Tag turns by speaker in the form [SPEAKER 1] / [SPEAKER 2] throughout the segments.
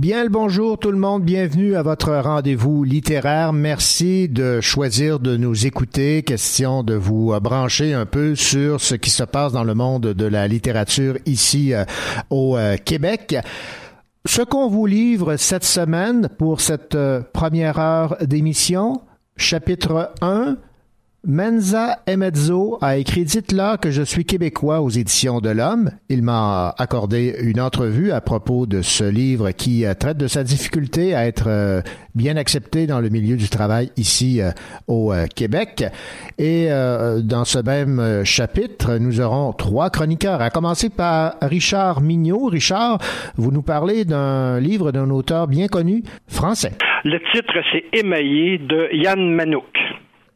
[SPEAKER 1] Bien le bonjour tout le monde, bienvenue à votre rendez-vous littéraire. Merci de choisir de nous écouter. Question de vous brancher un peu sur ce qui se passe dans le monde de la littérature ici euh, au euh, Québec. Ce qu'on vous livre cette semaine pour cette euh, première heure d'émission, chapitre 1, Menza Emezzo a écrit Dites-là que je suis québécois aux éditions de l'Homme. Il m'a accordé une entrevue à propos de ce livre qui euh, traite de sa difficulté à être euh, bien accepté dans le milieu du travail ici euh, au Québec. Et dans ce même chapitre, nous aurons trois chroniqueurs, à commencer par Richard Mignot. Richard, vous nous parlez d'un livre d'un auteur bien connu français.
[SPEAKER 2] Le titre, c'est Émaillé de Yann Manouk.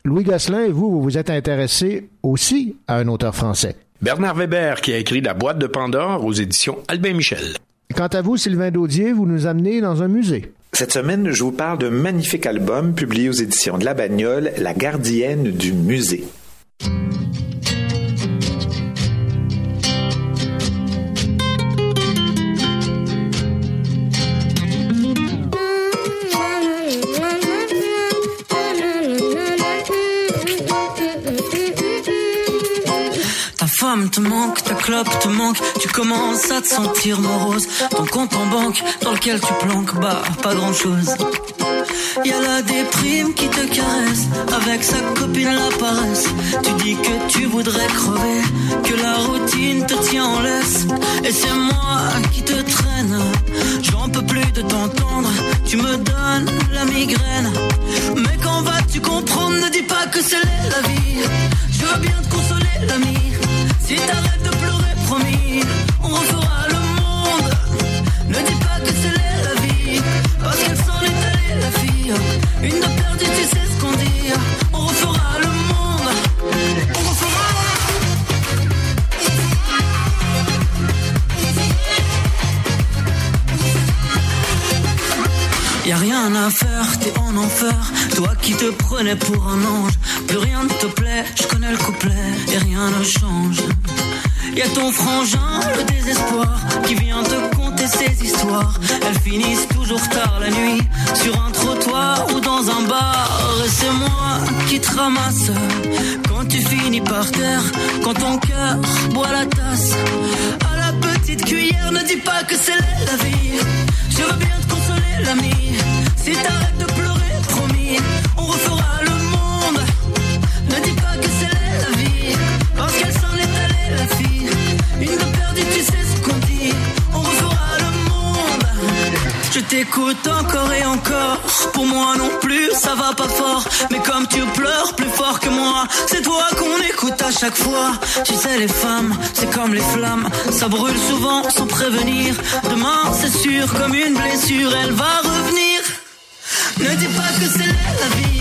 [SPEAKER 1] Louis Gosselin, vous, vous vous êtes intéressé aussi à un auteur français.
[SPEAKER 3] Bernard Weber, qui a écrit La boîte de Pandore aux éditions Albin Michel.
[SPEAKER 1] Quant à vous, Sylvain Daudier, vous nous amenez dans un musée.
[SPEAKER 4] Cette semaine, je vous parle d'un magnifique album publié aux éditions de La Bagnole, La gardienne du musée.
[SPEAKER 5] Te manque, ta clope te manque, tu commences à te sentir morose. Ton compte en banque dans lequel tu planques, bah pas grand chose. Y a la déprime qui te caresse, avec sa copine la paresse. Tu dis que tu voudrais crever, que la routine te tient en laisse. Et c'est moi qui te traîne, j'en peux plus de t'entendre. Tu me donnes la migraine, mais quand vas-tu comprendre? Ne dis pas que c'est la vie. Je veux bien te consoler, l'ami. Si t'arrêtes de pleurer, promis, on refera le monde. Ne dis pas que c'est la vie, parce qu'elle s'en est allée, la fille. Rien à faire, t'es en enfer. Toi qui te prenais pour un ange, plus rien ne te plaît. Je connais le couplet et rien ne change. Y'a ton frangin, le désespoir, qui vient te conter ses histoires. Elles finissent toujours tard la nuit, sur un trottoir ou dans un bar. Et c'est moi qui te ramasse quand tu finis par terre, quand ton cœur boit la tasse. Petite cuillère, ne dis pas que c'est la vie. Je veux bien te consoler, l'ami. Si t'arrêtes de pleurer, Je t'écoute encore et encore, pour moi non plus, ça va pas fort. Mais comme tu pleures plus fort que moi, c'est toi qu'on écoute à chaque fois. Tu sais, les femmes, c'est comme les flammes, ça brûle souvent sans prévenir. Demain, c'est sûr, comme une blessure, elle va revenir. Ne dis pas que c'est la vie.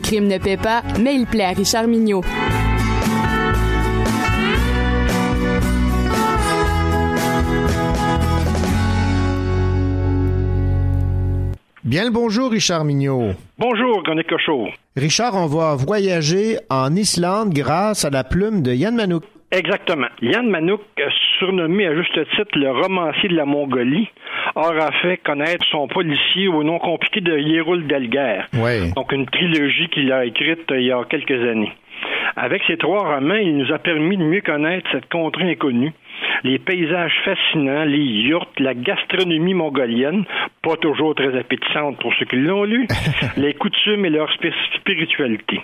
[SPEAKER 5] Le
[SPEAKER 6] crime ne paie pas, mais il plaît à Richard Mignot.
[SPEAKER 1] Bien le bonjour, Richard Mignot.
[SPEAKER 2] Bonjour, René Cochot.
[SPEAKER 1] Richard, on va voyager en Islande grâce à la plume de Yann Manouk.
[SPEAKER 2] Exactement. Yann Manouk, euh, surnommé à juste titre le romancier de la Mongolie, aura fait connaître son policier au nom compliqué de Yeroul Delguer.
[SPEAKER 1] Oui.
[SPEAKER 2] Donc une trilogie qu'il a écrite euh, il y a quelques années. Avec ces trois romans, il nous a permis de mieux connaître cette contrée inconnue, les paysages fascinants, les yurts, la gastronomie mongolienne, pas toujours très appétissante pour ceux qui l'ont lu, les coutumes et leur spiritualité.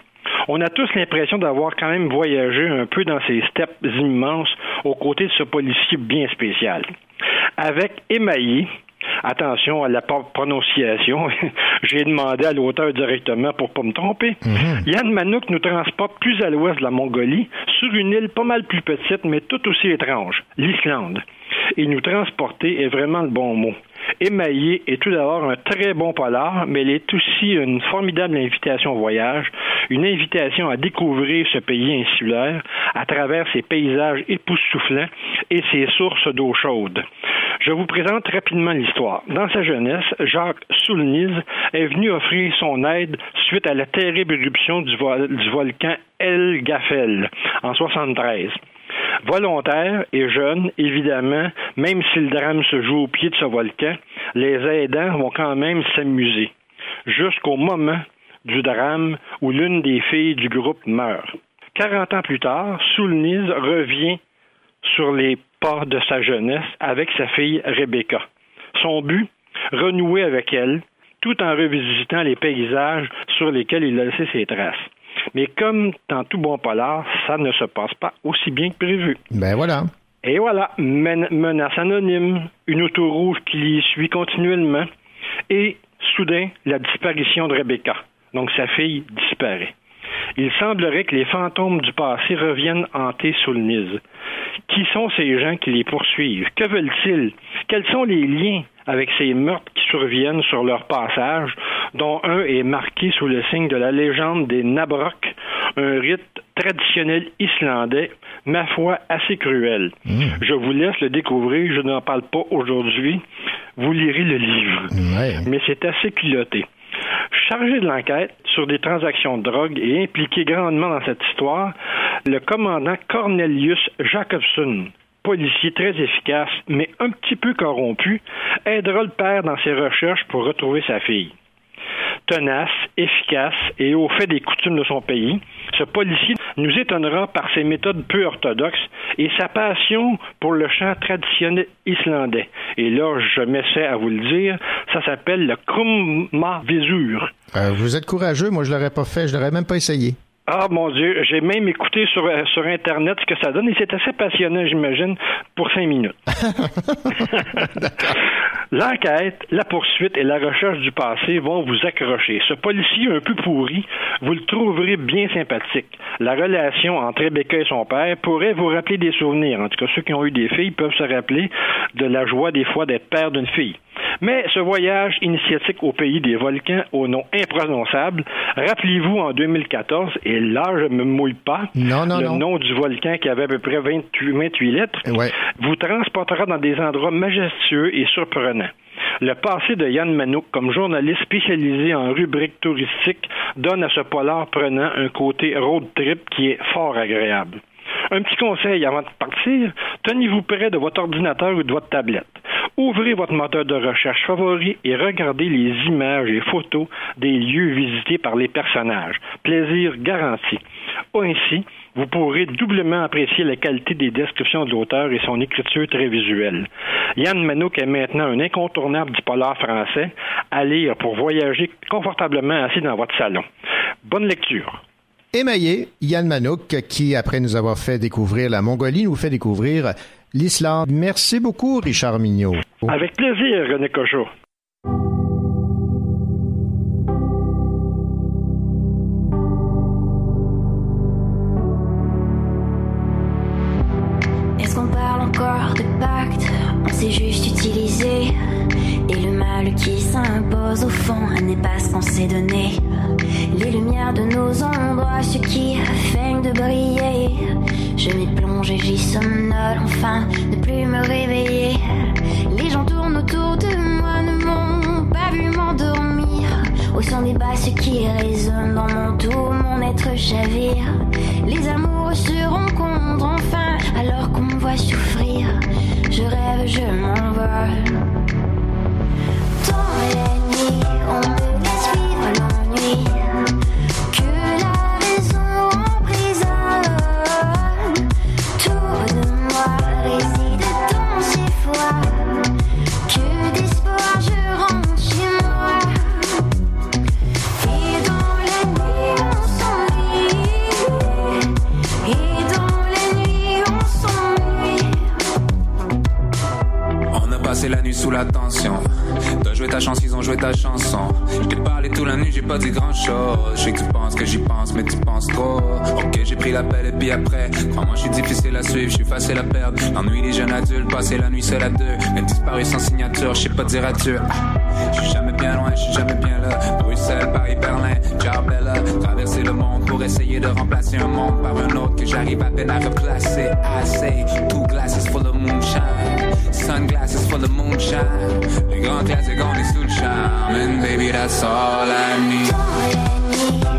[SPEAKER 2] On a tous l'impression d'avoir quand même voyagé un peu dans ces steppes immenses aux côtés de ce policier bien spécial. Avec Émaillé, Attention à la prononciation. J'ai demandé à l'auteur directement pour pas me tromper. Mhm. Yann Manouk nous transporte plus à l'ouest de la Mongolie, sur une île pas mal plus petite, mais tout aussi étrange, l'Islande. Et nous transporter est vraiment le bon mot. Émaillé est tout d'abord un très bon polar, mais elle est aussi une formidable invitation au voyage, une invitation à découvrir ce pays insulaire à travers ses paysages époustouflants et ses sources d'eau chaude. Je vous présente rapidement l'histoire. Dans sa jeunesse, Jacques Soulniz est venu offrir son aide suite à la terrible éruption du, volcan El Gafel en 73. Volontaire et jeune, évidemment, même si le drame se joue au pied de ce volcan, les aidants vont quand même s'amuser. Jusqu'au moment du drame où l'une des filles du groupe meurt. Quarante ans plus tard, Soulniz revient sur les pas de sa jeunesse avec sa fille Rebecca. Son but, renouer avec elle, tout en revisitant les paysages sur lesquels il a laissé ses traces. Mais comme dans tout bon polar, ça ne se passe pas aussi bien que prévu.
[SPEAKER 1] Ben voilà.
[SPEAKER 2] Et voilà, menace anonyme, une auto rouge qui l'y suit continuellement, et soudain, la disparition de Rebecca. Donc sa fille disparaît. Il semblerait que les fantômes du passé reviennent hanter Soulniz. Qui sont ces gens qui les poursuivent? Que veulent-ils? Quels sont les liens avec ces meurtres qui surviennent sur leur passage, dont un est marqué sous le signe de la légende des Nabrok, un rite traditionnel islandais, ma foi, assez cruel. Mmh. Je vous laisse le découvrir, je n'en parle pas aujourd'hui. Vous lirez le livre. Mais c'est assez culotté. Chargé de l'enquête sur des transactions de drogue et impliqué grandement dans cette histoire, le commandant Cornelius Jacobson, policier très efficace, mais un petit peu corrompu, aidera le père dans ses recherches pour retrouver sa fille tenace, efficace et au fait des coutumes de son pays. Ce policier nous étonnera par ses méthodes peu orthodoxes et sa passion pour le chant traditionnel islandais. Et là, je m'essaie à vous le dire, ça s'appelle le Krumma Visur.
[SPEAKER 1] Euh, vous êtes courageux, moi je l'aurais pas fait, je l'aurais même pas essayé.
[SPEAKER 2] Ah mon Dieu, j'ai même écouté sur, euh, sur Internet ce que ça donne et c'est assez passionnant, j'imagine, pour cinq minutes. L'enquête, la poursuite et la recherche du passé vont vous accrocher. Ce policier un peu pourri, vous le trouverez bien sympathique. La relation entre Rebecca et son père pourrait vous rappeler des souvenirs. En tout cas, ceux qui ont eu des filles peuvent se rappeler de la joie des fois d'être père d'une fille. Mais ce voyage initiatique au pays des volcans au nom imprononçable, rappelez-vous en 2014, et là je me mouille pas, le nom du volcan qui avait à peu près 28, 28 lettres, vous transportera dans des endroits majestueux et surprenants. Le passé de Yann Manouk comme journaliste spécialisé en rubrique touristique donne à ce polar prenant un côté road trip qui est fort agréable. Un petit conseil avant de partir, tenez-vous près de votre ordinateur ou de votre tablette. Ouvrez votre moteur de recherche favori et regardez les images et photos des lieux visités par les personnages. Plaisir garanti. Ainsi, vous pourrez doublement apprécier la qualité des descriptions de l'auteur et son écriture très visuelle. Yann Manouk est maintenant un incontournable du polar français à lire pour voyager confortablement assis dans votre salon. Bonne lecture.
[SPEAKER 1] Émaillé, Yann Manouk, qui, après nous avoir fait découvrir la Mongolie, nous fait découvrir l'Islande. Merci beaucoup, Richard Mignot.
[SPEAKER 2] Avec plaisir, René Cochot.
[SPEAKER 7] Est-ce qu'on parle encore de pacte? On s'est juste utilisé. Qui s'impose au fond n'est pas ce qu'on s'est donné. Les lumières de nos ombres, ce qui feignent de briller. Je m'y plonge et j'y somnole, enfin, ne plus me réveiller. Les gens tournent autour de moi, ne m'ont pas vu m'endormir. Au son des basses qui résonnent dans mon tout, mon être chavire. Les amours se rencontrent enfin, alors qu'on me voit souffrir. Je rêve, je m'envole. Dans la nuit, on ne peut pas suivre l'ennui. Que la maison en
[SPEAKER 8] prison.
[SPEAKER 7] tout de moi, réside dans ces fois, Que d'espoir je rentre chez moi. Et dans la nuit, on s'ennuie. Et dans la nuit, on s'ennuie.
[SPEAKER 8] On a passé la nuit sous la tension. T'as joué ta chance, ils ont joué ta chanson. Je t'ai parlé toute la nuit, j'ai pas dit grand chose. Je sais que tu penses que j'y pense, mais tu penses trop. Ok, j'ai pris l'appel et puis après, crois-moi, je suis difficile à suivre, je suis facile à perdre. L'ennui des jeunes adultes, passer la nuit seul à deux. Elle disparu sans signature, je sais pas dire adieu. Je suis jamais bien loin, je suis jamais bien là. Bruxelles, Paris, Berlin, Jarbella. Traverser le monde pour essayer de remplacer un monde par un autre que j'arrive à peine à replacer. I say, two glasses full of moonshine. Sunglasses full of moonshine. Les grands classiques, on est sous le charme. And baby, that's all I need.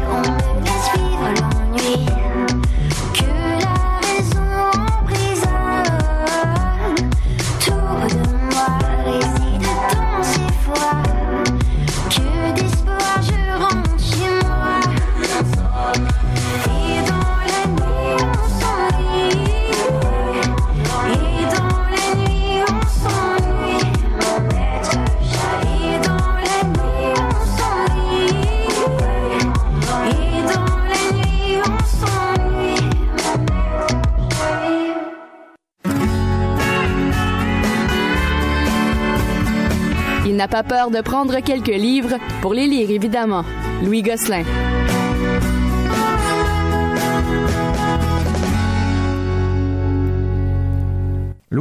[SPEAKER 6] Pas peur de prendre quelques livres pour les lire, évidemment. Louis Gosselin.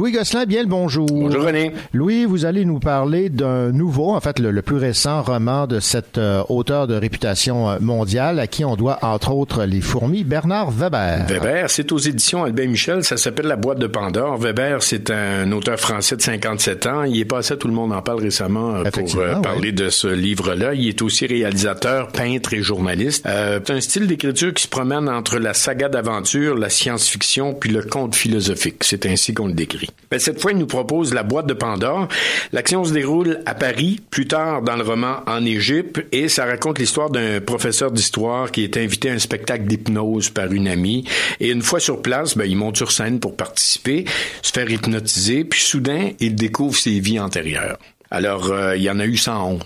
[SPEAKER 1] Louis Gosselin, bien le bonjour.
[SPEAKER 3] Bonjour René.
[SPEAKER 1] Louis, vous allez nous parler d'un nouveau, en fait le, le plus récent roman de cet euh, auteur de réputation euh, mondiale à qui on doit entre autres les fourmis, Bernard Weber.
[SPEAKER 3] Weber, c'est aux éditions Albin Michel, ça s'appelle La boîte de Pandore. Weber, c'est un auteur français de 57 ans. Il est passé Tout le monde en parle récemment euh, pour euh, parler de ce livre-là. Il est aussi réalisateur, peintre et journaliste. Euh, c'est un style d'écriture qui se promène entre la saga d'aventure, la science-fiction puis le conte philosophique. C'est ainsi qu'on le décrit. Ben, cette fois, il nous propose La boîte de Pandore. L'action se déroule à Paris, plus tard dans le roman en Égypte, et ça raconte l'histoire d'un professeur d'histoire qui est invité à un spectacle d'hypnose par une amie. Et une fois sur place, ben, il monte sur scène pour participer, se faire hypnotiser, puis soudain, il découvre ses vies antérieures. Alors, euh, il y en a eu 111.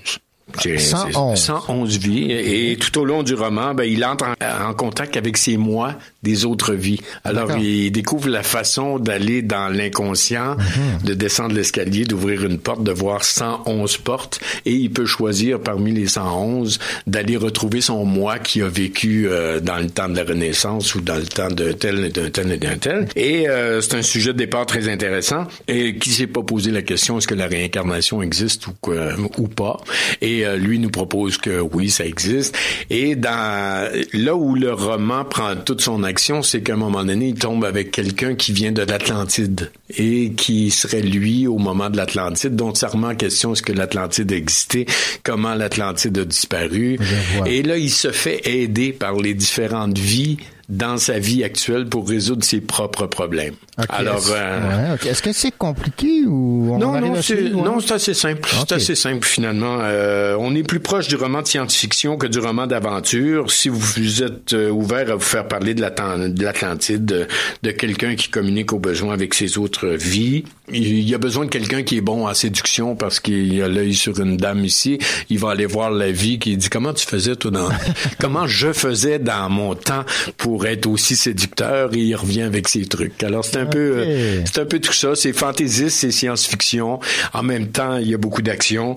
[SPEAKER 3] C'est-
[SPEAKER 1] 111.
[SPEAKER 3] c'est 111 vies. Et tout au long du roman, ben, il entre en, en contact avec ses moi des autres vies. Alors, il découvre la façon d'aller dans l'inconscient,
[SPEAKER 1] Mhm.
[SPEAKER 3] de descendre l'escalier, d'ouvrir une porte, de voir 111 portes. Et il peut choisir parmi les 111 d'aller retrouver son moi qui a vécu euh, dans le temps de la Renaissance ou dans le temps de tel et d'un tel et d'un tel. Et euh, c'est un sujet de départ très intéressant. Et qui s'est pas posé la question est-ce que la réincarnation existe ou quoi, ou pas? Et euh, lui nous propose que oui, ça existe. Et dans là où le roman prend toute son c'est qu'à un moment donné, il tombe avec quelqu'un qui vient de l'Atlantide et qui serait lui au moment de l'Atlantide, dont ça remet en question est-ce que l'Atlantide existait, comment l'Atlantide a disparu? Et là, il se fait aider par les différentes vies dans sa vie actuelle pour résoudre ses propres problèmes.
[SPEAKER 1] Ok,
[SPEAKER 3] Alors,
[SPEAKER 1] est-ce-
[SPEAKER 3] euh,
[SPEAKER 1] ouais, est-ce que c'est compliqué ou on
[SPEAKER 3] non, non, c'est, non, c'est assez simple.
[SPEAKER 1] Ok.
[SPEAKER 3] C'est assez simple finalement. Euh, on est plus proche du roman de science-fiction que du roman d'aventure. Si vous êtes euh, ouvert à vous faire parler de, l'Atlan- de l'Atlantide, de, de quelqu'un qui communique au besoin avec ses autres vies, il y a besoin de quelqu'un qui est bon en séduction parce qu'il a l'œil sur une dame ici. Il va aller voir la vie qui dit comment tu faisais toi dans comment je faisais dans mon temps pour être aussi séducteur? Et il revient avec ses trucs. Alors c'est un peu euh, c'est un peu tout ça. C'est fantaisiste, c'est science-fiction. En même temps, il y a beaucoup d'action.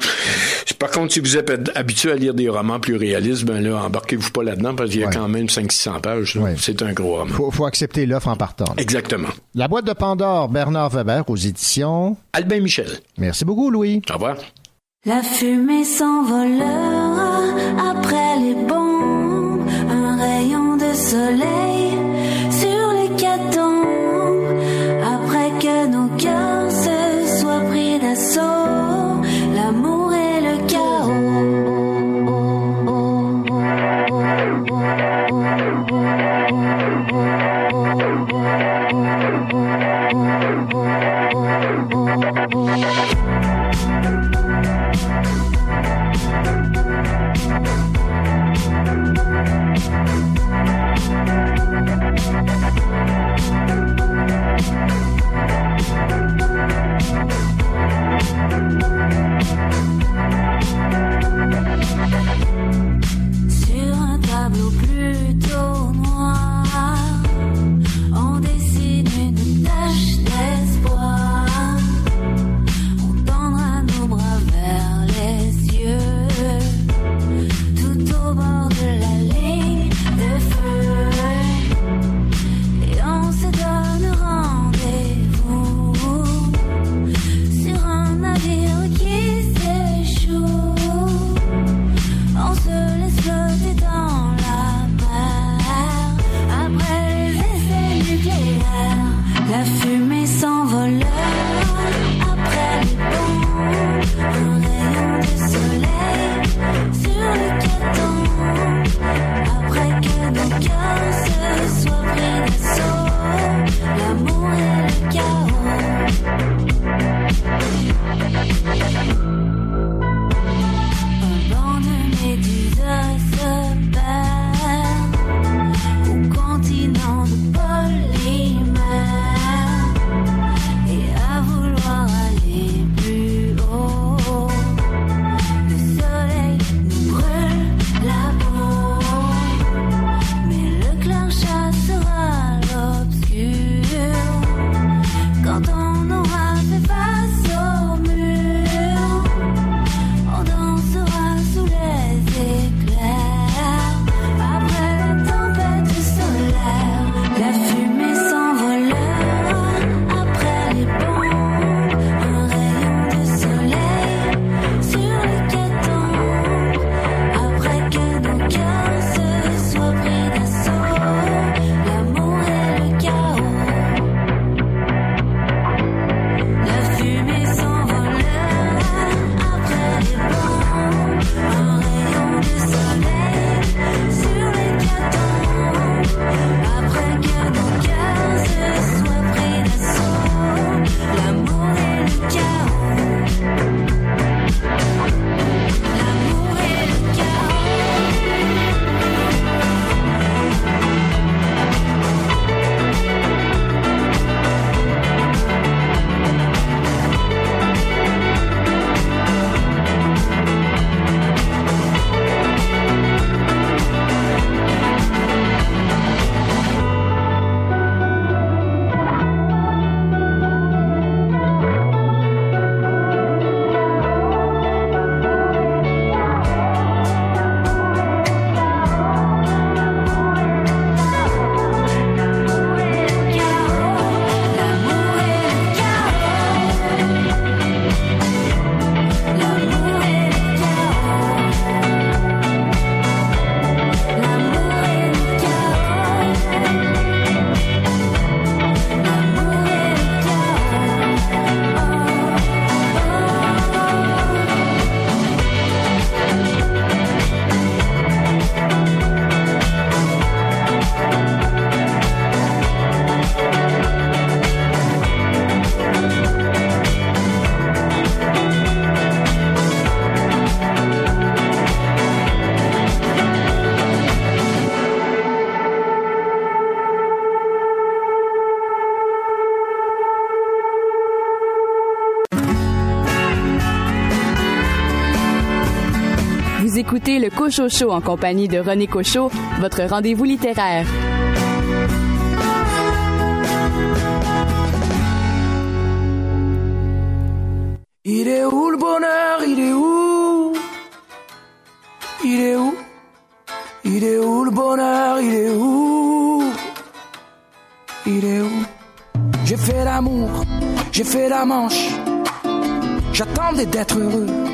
[SPEAKER 3] Par contre, si vous êtes habitué à lire des romans plus réalistes, ben là, embarquez-vous pas là-dedans parce qu'il y a
[SPEAKER 1] Ouais.
[SPEAKER 3] quand même 500-600 pages.
[SPEAKER 1] Ouais.
[SPEAKER 3] C'est un gros roman.
[SPEAKER 1] Faut, faut accepter l'offre en partant.
[SPEAKER 3] Exactement.
[SPEAKER 1] La boîte de Pandore, Bernard Weber aux éditions.
[SPEAKER 3] Albin Michel.
[SPEAKER 1] Merci beaucoup, Louis.
[SPEAKER 3] Au revoir.
[SPEAKER 7] La fumée s'envolera après les bombes, un rayon de soleil
[SPEAKER 6] écoutez le Cocho en compagnie de René Cochot, votre rendez-vous littéraire.
[SPEAKER 9] Il est où le bonheur? Il est où? Il est où? Il est où le bonheur? Il est où? Il est où? J'ai fait l'amour, j'ai fait la manche. J'attendais d'être heureux.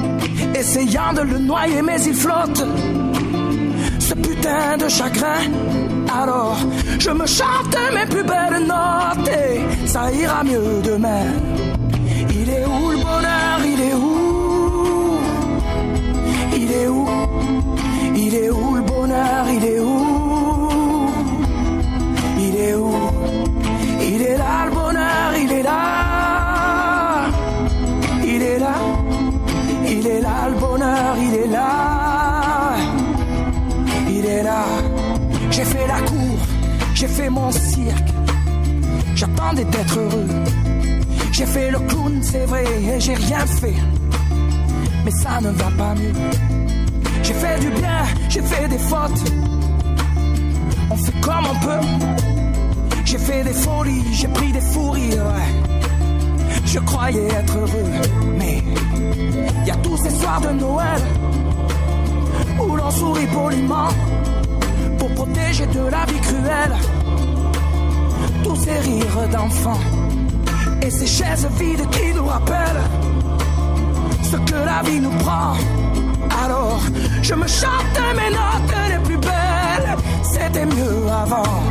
[SPEAKER 9] essayant de le noyer, mais il flotte. Ce putain de chagrin. Alors, je me chante mes plus belles notes et ça ira mieux demain. Il est où le bonheur? Il est où? Il est où? Il est où le bonheur? Il est où? D'être heureux. J'ai fait le clown, c'est vrai, et j'ai rien fait. Mais ça ne va pas mieux. J'ai fait du bien, j'ai fait des fautes. On fait comme on peut. J'ai fait des folies, j'ai pris des fous rires. Je croyais être heureux, mais y a tous ces soirs de Noël où l'on sourit poliment pour protéger de la vie cruelle ces rires d'enfants et ces chaises vides qui nous rappellent ce que la vie nous prend. Alors, je me chante mes notes les plus belles, c'était mieux avant.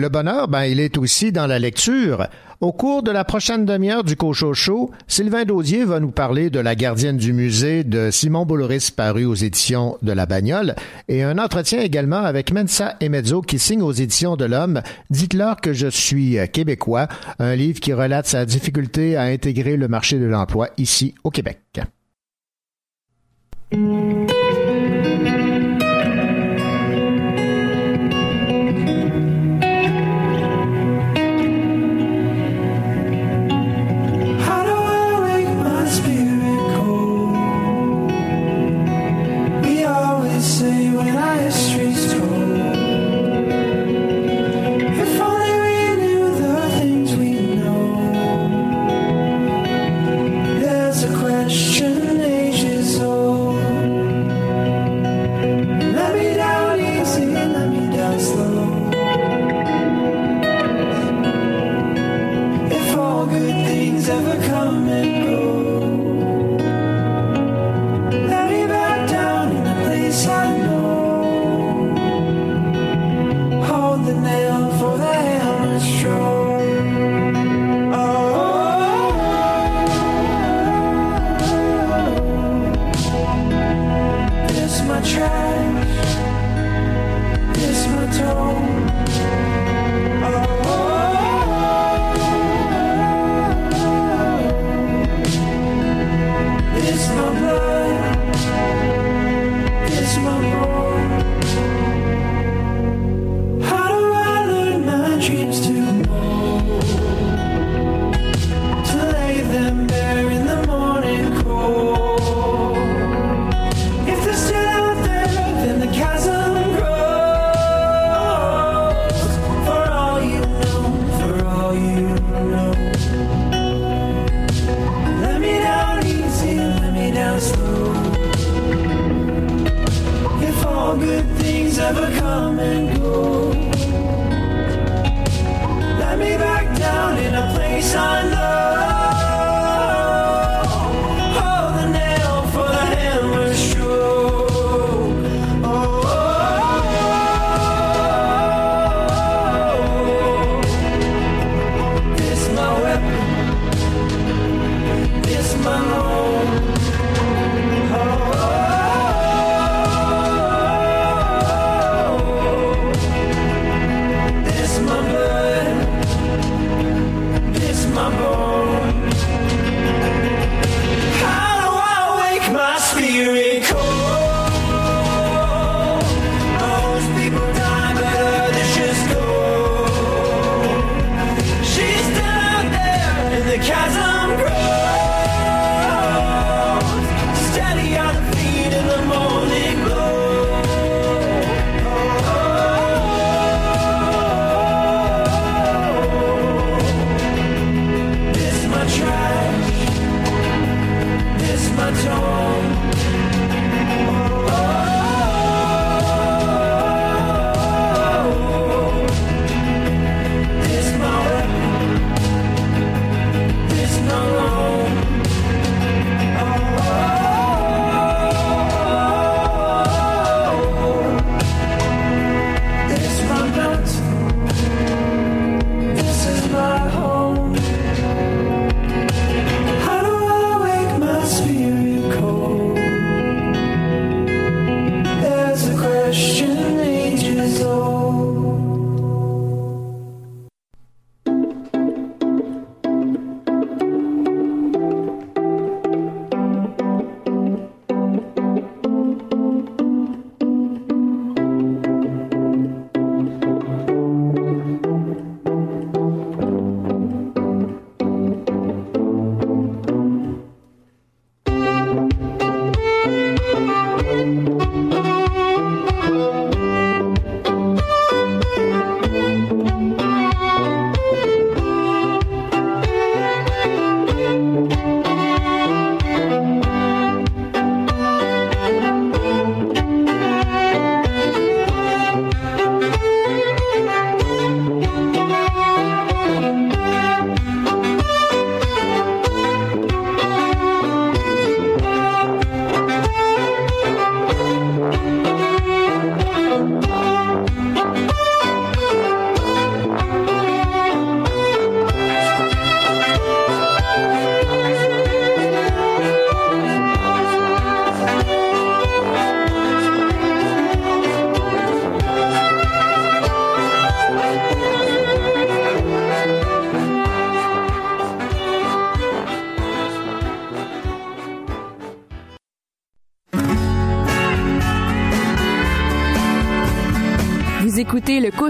[SPEAKER 9] Le bonheur,
[SPEAKER 1] ben, il est aussi dans la lecture. Au cours de la prochaine demi-heure du Cochocho, Sylvain Daudier va nous parler de La gardienne du musée de Simon Boloris paru aux éditions de La Bagnole et un entretien également avec Mensa Emezzo qui signe aux éditions de l'Homme Dites-leur que je suis québécois, un livre qui relate sa difficulté à intégrer le marché de l'emploi ici au Québec.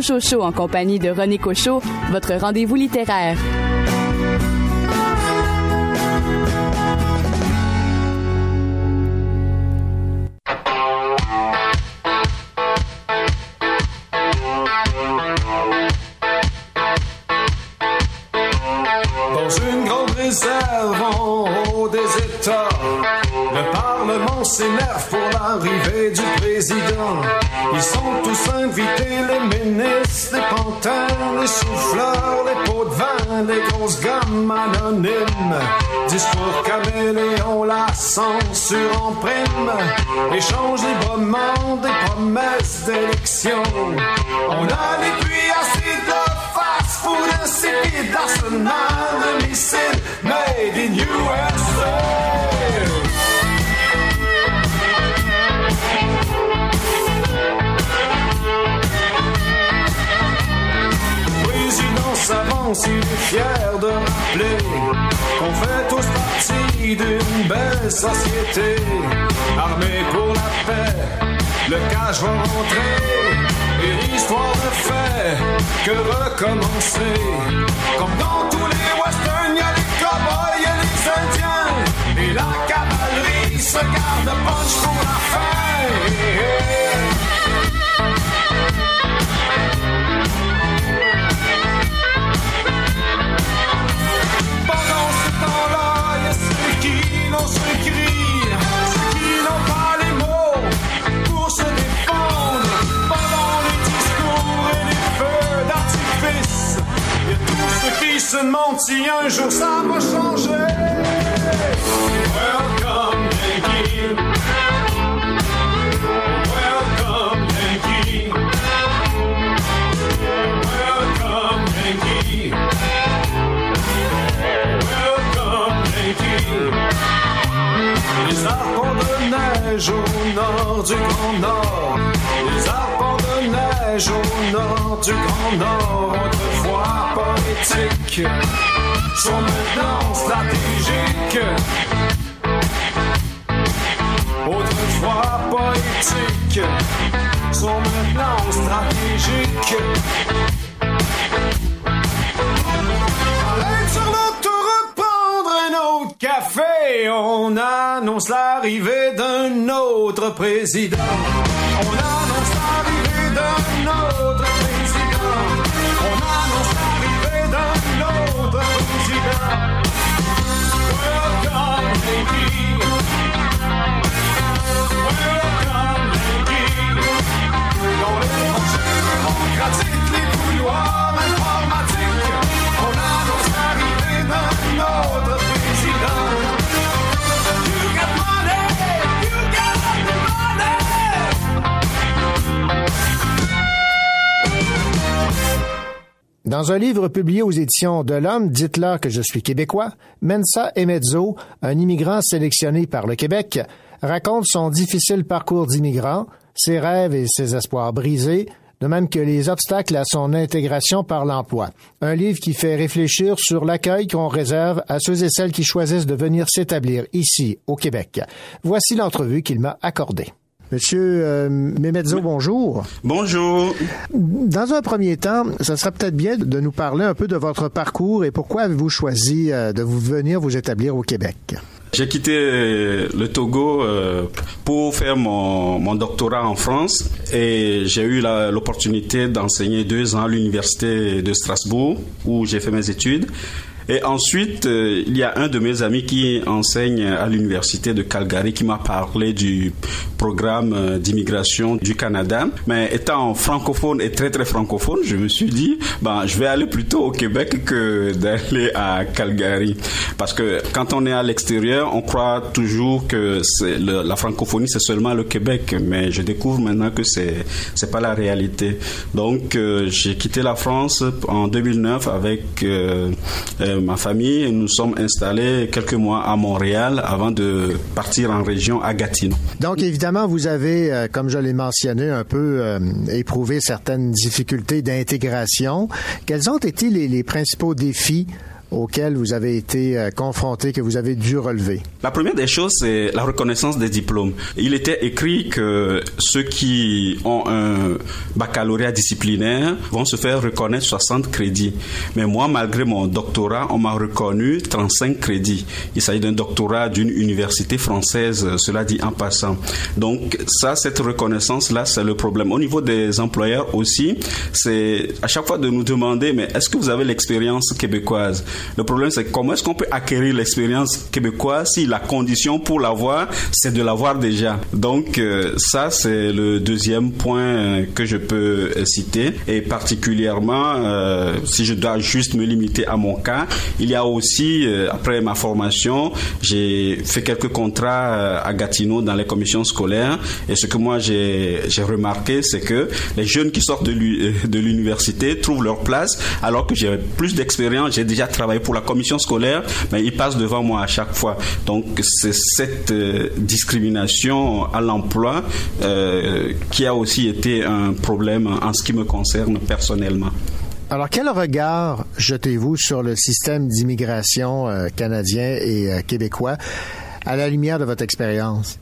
[SPEAKER 6] Écoutez le Cocho Show en compagnie de René Cocho, votre rendez-vous littéraire.
[SPEAKER 10] Dans une grande réserve en haut des États, le Parlement s'énerve pour l'arrivée du président. Ils sont tous invités, les souffleurs, les pots de vin, les grosses gammes anonymes. Discours caméléon, la censure en prime. Échange librement des promesses d'élection. On a les pluies acides de fast food insipide, arsenal de missiles made in USA. S'avance, il est fier de rappeler qu'on fait tous partie d'une belle société. Armée pour la paix, le cash va rentrer. Et l'histoire ne fait que recommencer. Comme dans tous les westerns, y a les cowboys et les indiens. Et la cavalerie se garde punch pour la fin. Ceux qui se demande si un jour ça va changer. Welcome, Yankee. Welcome, Yankee. Welcome, Yankee. Welcome, Yankee. Les arbres de neige au nord du Grand Nord. Les arbres neige au nord du Grand Nord. Autrefois poétiques sont maintenant stratégiques. Autrefois poétiques sont maintenant stratégiques. Allez sur l'autoroute prendre un autre café. On annonce l'arrivée d'un autre président. On annonce d'un autre président. On annonce l'arrivée d'un Dans
[SPEAKER 1] un livre publié aux éditions de l'Homme, dites-leur que je suis québécois, Mensa Emezzo, un immigrant sélectionné par le Québec, raconte son difficile parcours d'immigrant, ses rêves et ses espoirs brisés, de même que les obstacles à son intégration par l'emploi. Un livre qui fait réfléchir sur l'accueil qu'on réserve à ceux et celles qui choisissent de venir s'établir ici, au Québec. Voici l'entrevue qu'il m'a accordée. Monsieur euh, Memezzo, bonjour.
[SPEAKER 11] Bonjour.
[SPEAKER 1] Dans un premier temps, ce serait peut-être bien de nous parler un peu de votre parcours et pourquoi avez-vous choisi euh, de vous venir vous établir au Québec?
[SPEAKER 11] J'ai quitté euh, le Togo euh, pour faire mon, mon, doctorat en France et j'ai eu l'opportunité d'enseigner deux ans à l'université de Strasbourg où j'ai fait mes études. Et ensuite, euh, il y a un de mes amis qui enseigne à l'université de Calgary qui m'a parlé du programme euh, d'immigration du Canada. Mais étant francophone et très très francophone, je me suis dit, ben, je vais aller plutôt au Québec que d'aller à Calgary. Parce que quand on est à l'extérieur, on croit toujours que la francophonie c'est seulement le Québec. Mais je découvre maintenant que c'est c'est pas la réalité. Donc euh, j'ai quitté la France en 2009 avec ma famille nous sommes installés quelques mois à Montréal avant de partir en région à Gatineau.
[SPEAKER 1] Donc, évidemment, vous avez, euh, comme je l'ai mentionné, un peu euh, éprouvé certaines difficultés d'intégration. Quels ont été les principaux défis auxquels vous avez été euh, confrontés, que vous avez dû relever?
[SPEAKER 11] La première des choses, c'est la reconnaissance des diplômes. Il était écrit que ceux qui ont un baccalauréat disciplinaire vont se faire reconnaître 60 crédits. Mais moi, malgré mon doctorat, on m'a reconnu 35 crédits. Il s'agit d'un doctorat d'une université française, cela dit en passant. Donc ça, cette reconnaissance-là, c'est le problème. Au niveau des employeurs aussi, c'est à chaque fois de nous demander, mais est-ce que vous avez l'expérience québécoise? Le problème, c'est comment est-ce qu'on peut acquérir l'expérience québécoise si la condition pour l'avoir, c'est de l'avoir déjà. Donc euh, ça, c'est le deuxième point euh, que je peux euh, citer. Et particulièrement, si je dois juste me limiter à mon cas, il y a aussi, après ma formation, j'ai fait quelques contrats à Gatineau dans les commissions scolaires. Et ce que moi j'ai remarqué, c'est que les jeunes qui sortent de l'université trouvent leur place, alors que j'ai plus d'expérience, j'ai déjà travaillé pour la commission scolaire, mais ils passent devant moi à chaque fois. Donc c'est cette euh, discrimination à l'emploi euh, qui a aussi été un problème en ce qui me concerne personnellement.
[SPEAKER 1] Alors, quel regard jetez-vous sur le système d'immigration euh, canadien et québécois à la lumière de votre expérience?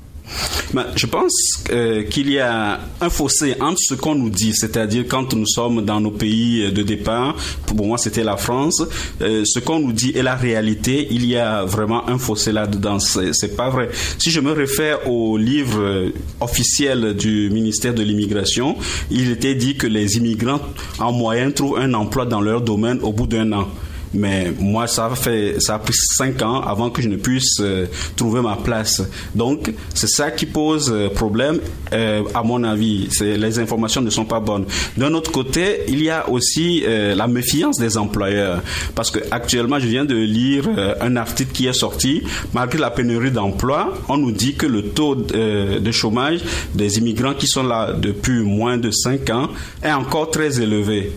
[SPEAKER 11] Je pense euh, qu'il y a un fossé entre ce qu'on nous dit, c'est-à-dire quand nous sommes dans nos pays de départ, pour moi c'était la France, euh, ce qu'on nous dit et la réalité, il y a vraiment un fossé là-dedans. C'est pas vrai. Si je me réfère au livre euh, officiel du ministère de l'immigration, il était dit que les immigrants en moyenne trouvent un emploi dans leur domaine au bout d'un an. Mais moi, ça a pris cinq ans avant que je ne puisse euh, trouver ma place. Donc, c'est ça qui pose euh, problème, euh, à mon avis. Les informations ne sont pas bonnes. D'un autre côté, il y a aussi la méfiance des employeurs. Parce que actuellement, je viens de lire un article qui est sorti. Malgré la pénurie d'emploi, on nous dit que le taux de chômage des immigrants qui sont là depuis moins de cinq ans est encore très élevé.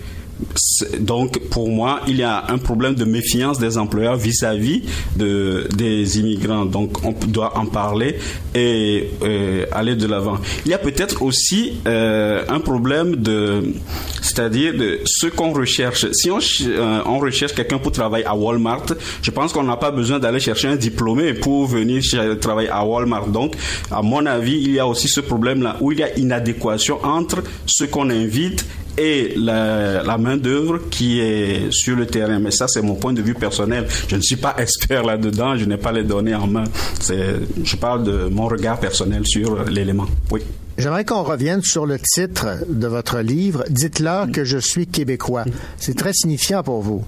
[SPEAKER 11] Donc, pour moi, il y a un problème de méfiance des employeurs vis-à-vis de, des immigrants. Donc, on doit en parler et euh, aller de l'avant. Il y a peut-être aussi euh, un problème de, c'est-à-dire de ce qu'on recherche. Si on, euh, on recherche quelqu'un pour travailler à Walmart, je pense qu'on n'a pas besoin d'aller chercher un diplômé pour venir travailler à Walmart. Donc, à mon avis, il y a aussi ce problème-là où il y a inadéquation entre ce qu'on invite et la, main-d'œuvre qui est sur le terrain. Mais ça, c'est mon point de vue personnel. Je ne suis pas expert là-dedans, je n'ai pas les données en main. Je parle de mon regard personnel sur l'élément. Oui.
[SPEAKER 1] J'aimerais qu'on revienne sur le titre de votre livre. Dites-leur que je suis québécois. C'est très signifiant pour vous.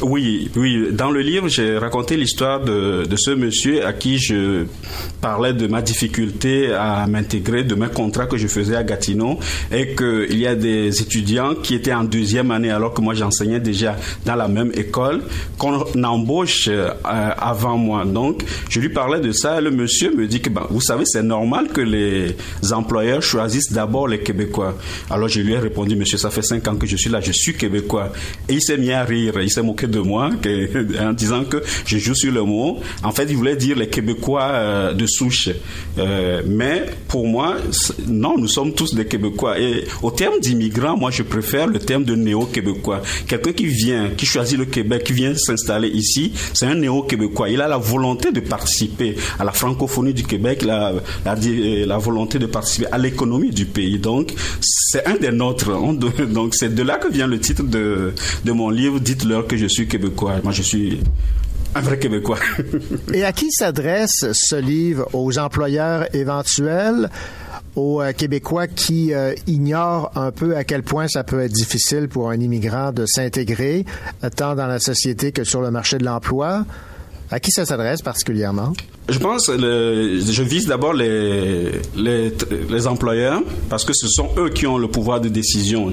[SPEAKER 11] Oui, oui. Dans le livre, j'ai raconté l'histoire de, ce monsieur à qui je parlais de ma difficulté à m'intégrer, de mes contrats que je faisais à Gatineau, et qu'il y a des étudiants qui étaient en deuxième année alors que moi j'enseignais déjà dans la même école, qu'on embauche euh, avant moi. Donc, je lui parlais de ça et le monsieur me dit que, ben, vous savez, c'est normal que les employeurs choisissent d'abord les Québécois. Alors je lui ai répondu, monsieur, ça fait cinq ans que je suis là, je suis Québécois. Et il s'est mis à rire, il s'est moqué de moi en disant que je joue sur le mot. En fait, il voulait dire les Québécois euh, de souche. Euh, mais pour moi, non, nous sommes tous des Québécois. Et au terme d'immigrant, moi, je préfère le terme de néo-québécois. Quelqu'un qui vient, qui choisit le Québec, qui vient s'installer ici, c'est un néo-québécois. Il a la volonté de participer à la francophonie du Québec, la, la, la volonté de participer à l'économie du pays. Donc, c'est un des nôtres. Donc, c'est de là que vient le titre de, de mon livre, Dites-leur que je suis québécois. Moi, je suis un vrai Québécois.
[SPEAKER 1] Et à qui s'adresse ce livre Aux employeurs éventuels aux euh, Québécois qui euh, ignorent un peu à quel point ça peut être difficile pour un immigrant de s'intégrer, tant dans la société que sur le marché de l'emploi? À qui ça s'adresse particulièrement?
[SPEAKER 11] Je pense, le, je vise d'abord les, les, les, employeurs parce que ce sont eux qui ont le pouvoir de décision.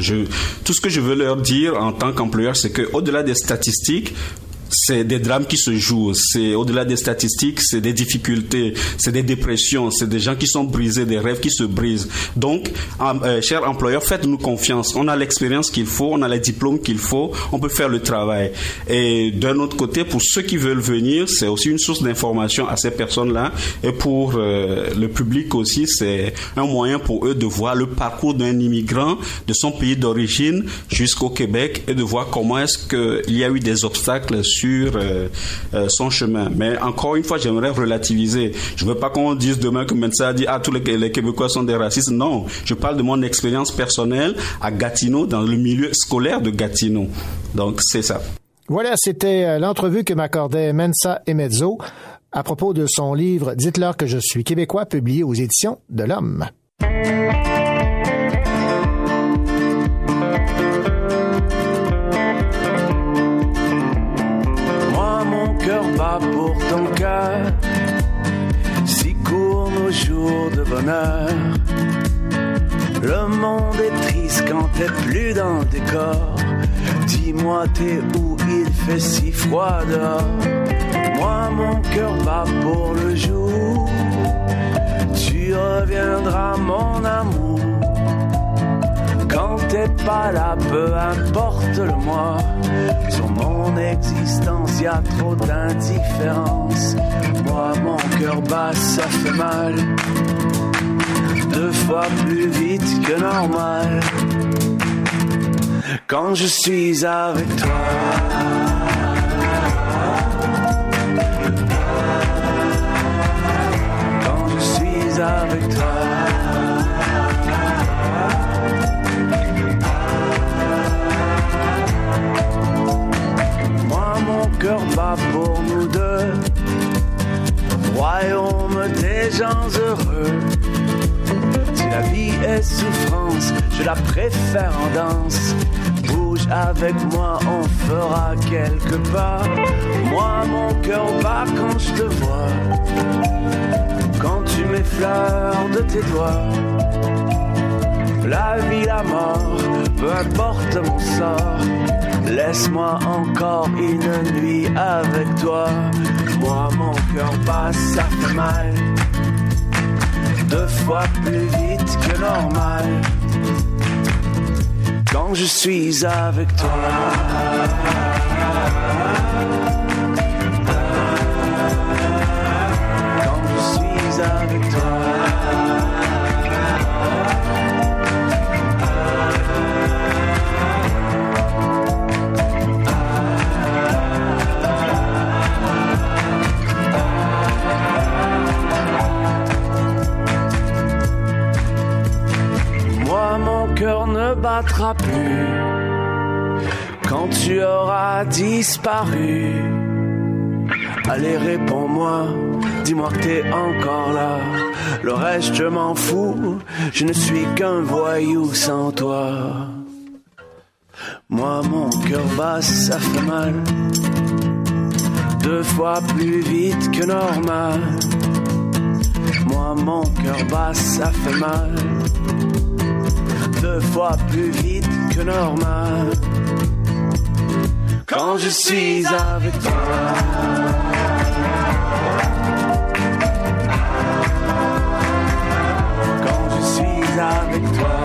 [SPEAKER 11] Tout ce que je veux leur dire en tant qu'employeur, c'est que au-delà des statistiques, c'est des drames qui se jouent. C'est au-delà des statistiques, c'est des difficultés, c'est des dépressions, c'est des gens qui sont brisés, des rêves qui se brisent. Donc, euh, chers employeurs, faites-nous confiance. On a l'expérience qu'il faut, on a les diplômes qu'il faut, on peut faire le travail. Et d'un autre côté, pour ceux qui veulent venir, c'est aussi une source d'information à ces personnes-là. Et pour euh, le public aussi, c'est un moyen pour eux de voir le parcours d'un immigrant de son pays d'origine jusqu'au Québec et de voir comment est-ce qu'il y a eu des obstacles euh, euh, son chemin. Mais encore une fois, j'aimerais relativiser. Je ne veux pas qu'on dise demain que Mensa dit ah tous les, Québécois sont des racistes. Non, je parle de mon expérience personnelle à Gatineau, dans le milieu scolaire de Gatineau. Donc c'est ça.
[SPEAKER 1] Voilà, c'était euh, l'entrevue que m'accordait Mensa Emezzo à propos de son livre Dites-leur que je suis québécois, publié aux éditions de l'Homme.
[SPEAKER 12] Cœur. Si court nos jours de bonheur. Le monde est triste quand t'es plus dans le décor. Dis-moi t'es où? Il fait si froid dehors. Moi mon cœur bat pour le jour. Tu reviendras mon amour. Pas là, peu importe le mois. Sur mon existence, y a trop d'indifférence. Moi, mon cœur bat, ça fait mal. Deux fois plus vite que normal. Quand je suis avec toi. Quand je suis avec toi. Cœur bat pour nous deux. Royaume des gens heureux. Si la vie est souffrance, je la préfère en danse. Bouge avec moi, on fera quelques pas. Moi, mon cœur bat quand je te vois. Quand tu m'effleures de tes doigts. La vie, la mort, peu importe mon sort. Laisse-moi encore une nuit avec toi. Moi, mon cœur bat, ça fait mal. Deux fois plus vite que normal quand je suis avec toi. Plus quand tu auras disparu. Allez, réponds-moi, dis-moi que t'es encore là. Le reste, je m'en fous, je ne suis qu'un voyou sans toi. Moi, mon cœur bat, ça fait mal. Deux fois plus vite que normal. Moi, mon cœur bat, ça fait mal. Deux fois plus vite que normal. Quand je suis avec toi. Quand je suis avec toi.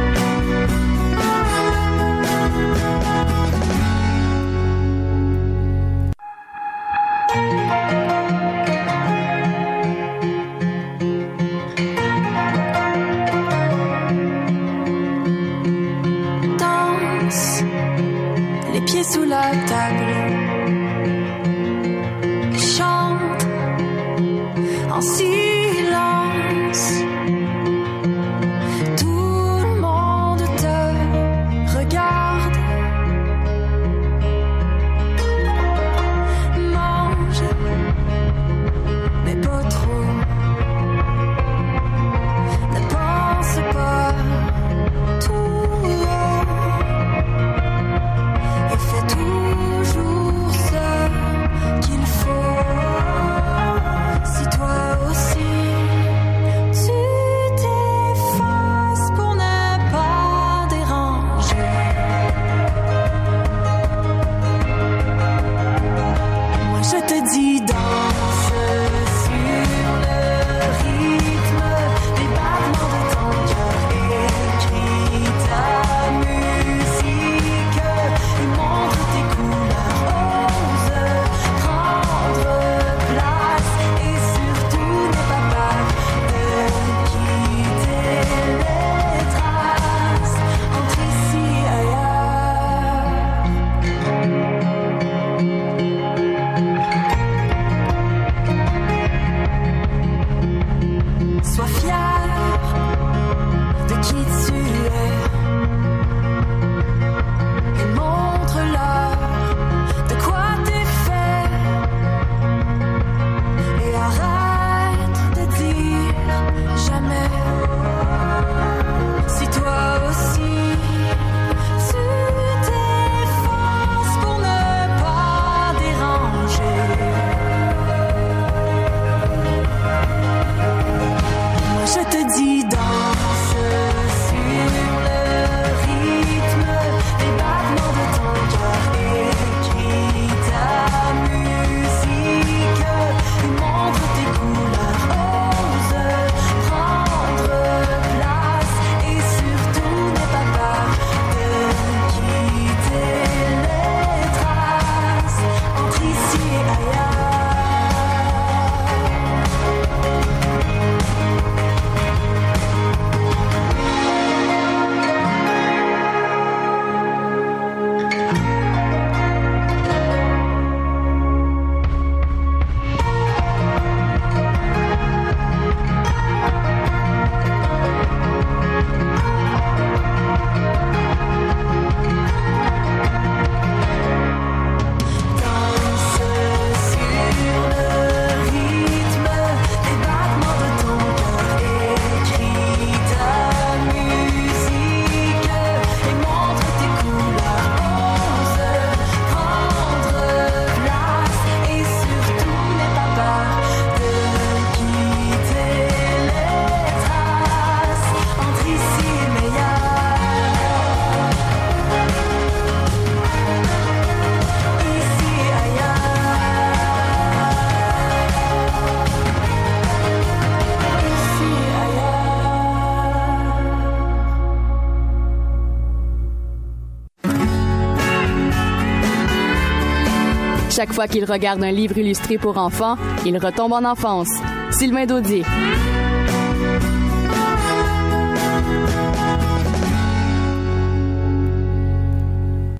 [SPEAKER 6] Fois qu'il regarde un livre illustré pour enfants, il retombe en enfance. Sylvain Daudier.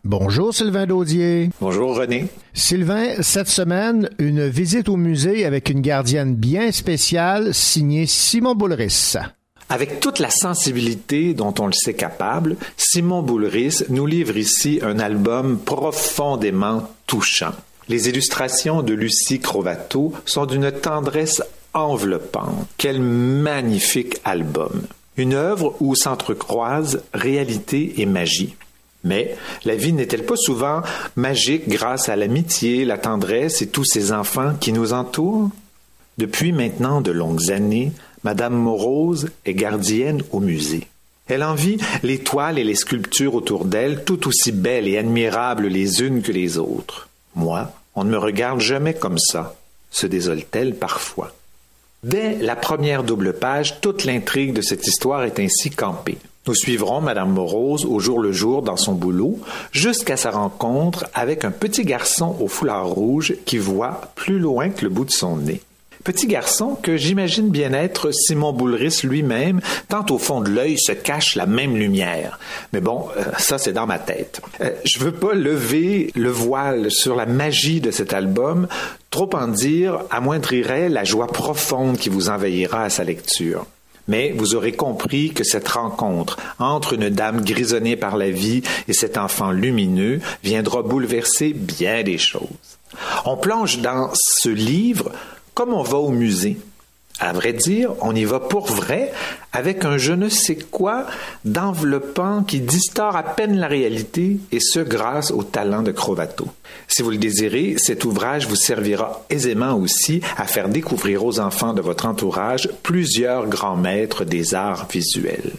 [SPEAKER 1] Bonjour Sylvain Daudier.
[SPEAKER 4] Bonjour René.
[SPEAKER 1] Sylvain, cette semaine, une visite au musée avec une gardienne bien spéciale signée Simon Boulris.
[SPEAKER 4] Avec toute la sensibilité dont on le sait capable, Simon Boulris nous livre ici un album profondément touchant. Les illustrations de Lucie Crovato sont d'une tendresse enveloppante. Quel magnifique album. Une œuvre où s'entrecroisent réalité et magie. Mais la vie n'est-elle pas souvent magique grâce à l'amitié, la tendresse et tous ces enfants qui nous entourent? Depuis maintenant de longues années, Madame Morose est gardienne au musée. Elle envie les toiles et les sculptures autour d'elle, tout aussi belles et admirables les unes que les autres. Moi, on ne me regarde jamais comme ça, se désole-t-elle parfois. Dès la première double page, toute l'intrigue de cette histoire est ainsi campée. Nous suivrons Madame Morose au jour le jour dans son boulot jusqu'à sa rencontre avec un petit garçon au foulard rouge qui voit plus loin que le bout de son nez. Petit garçon que j'imagine bien être Simon Boulris lui-même, tant au fond de l'œil se cache la même lumière. Mais bon, euh, ça c'est dans ma tête. Euh, je veux pas lever le voile sur la magie de cet album, trop en dire amoindrirait la joie profonde qui vous envahira à sa lecture. Mais vous aurez compris que cette rencontre entre une dame grisonnée par la vie et cet enfant lumineux viendra bouleverser bien des choses. On plonge dans ce livre comme on va au musée. À vrai dire, on y va pour vrai avec un je ne sais quoi d'enveloppant qui distord à peine la réalité et ce grâce au talent de Crovato. Si vous le désirez, cet ouvrage vous servira aisément aussi à faire découvrir aux enfants de votre entourage plusieurs grands maîtres des arts visuels.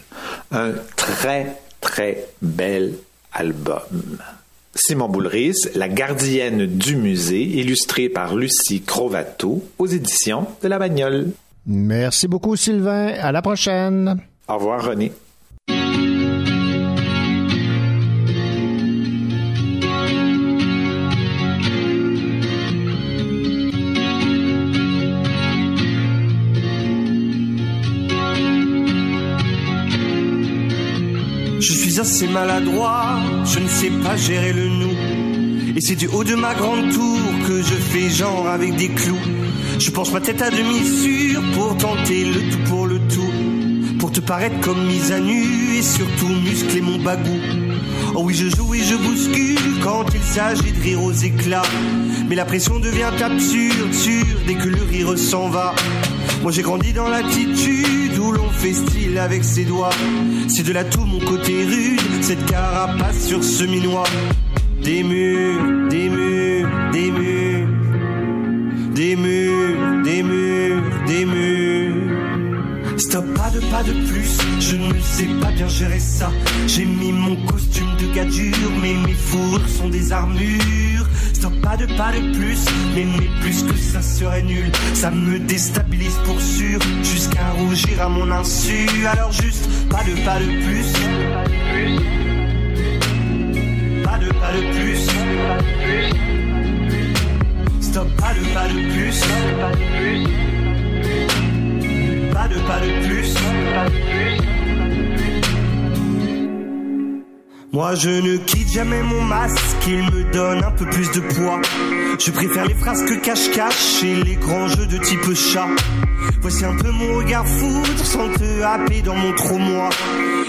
[SPEAKER 4] Un très, très bel album. Simon Boulris, La gardienne du musée, illustré par Lucie Crovato, aux éditions de La Bagnole.
[SPEAKER 1] Merci beaucoup Sylvain. À la prochaine.
[SPEAKER 4] Au revoir René.
[SPEAKER 13] Maladroit, je ne sais pas gérer le nous. Et c'est du haut de ma grande tour que je fais genre avec des clous. Je penche ma tête à demi sûre pour tenter le tout pour le tout. Pour te paraître comme mise à nu et surtout muscler mon bagou. Oh oui, je joue et je bouscule quand il s'agit de rire aux éclats. Mais la pression devient absurde, sûre, dès que le rire s'en va. Moi j'ai grandi dans l'attitude où l'on fait style avec ses doigts. C'est de là tout mon côté rude, cette carapace sur ce minois. Des murs, des murs, des murs. Des murs, des murs, des murs. Stop, pas de pas de plus, je ne sais pas bien gérer ça. J'ai mis mon costume de gars dur, mais mes fourrures sont des armures. Stop, pas de pas de plus, mais mais plus que ça serait nul. Ça me déstabilise pour sûr, jusqu'à rougir à mon insu. Alors juste, pas de pas de plus. Pas de pas de plus. Stop, pas de pas de plus. Pas de pas de plus. Moi je ne quitte jamais mon masque, il me donne un peu plus de poids. Je préfère les phrases que cache-cache et les grands jeux de type chat. Voici un peu mon regard foudre sans te happer dans mon trop moi.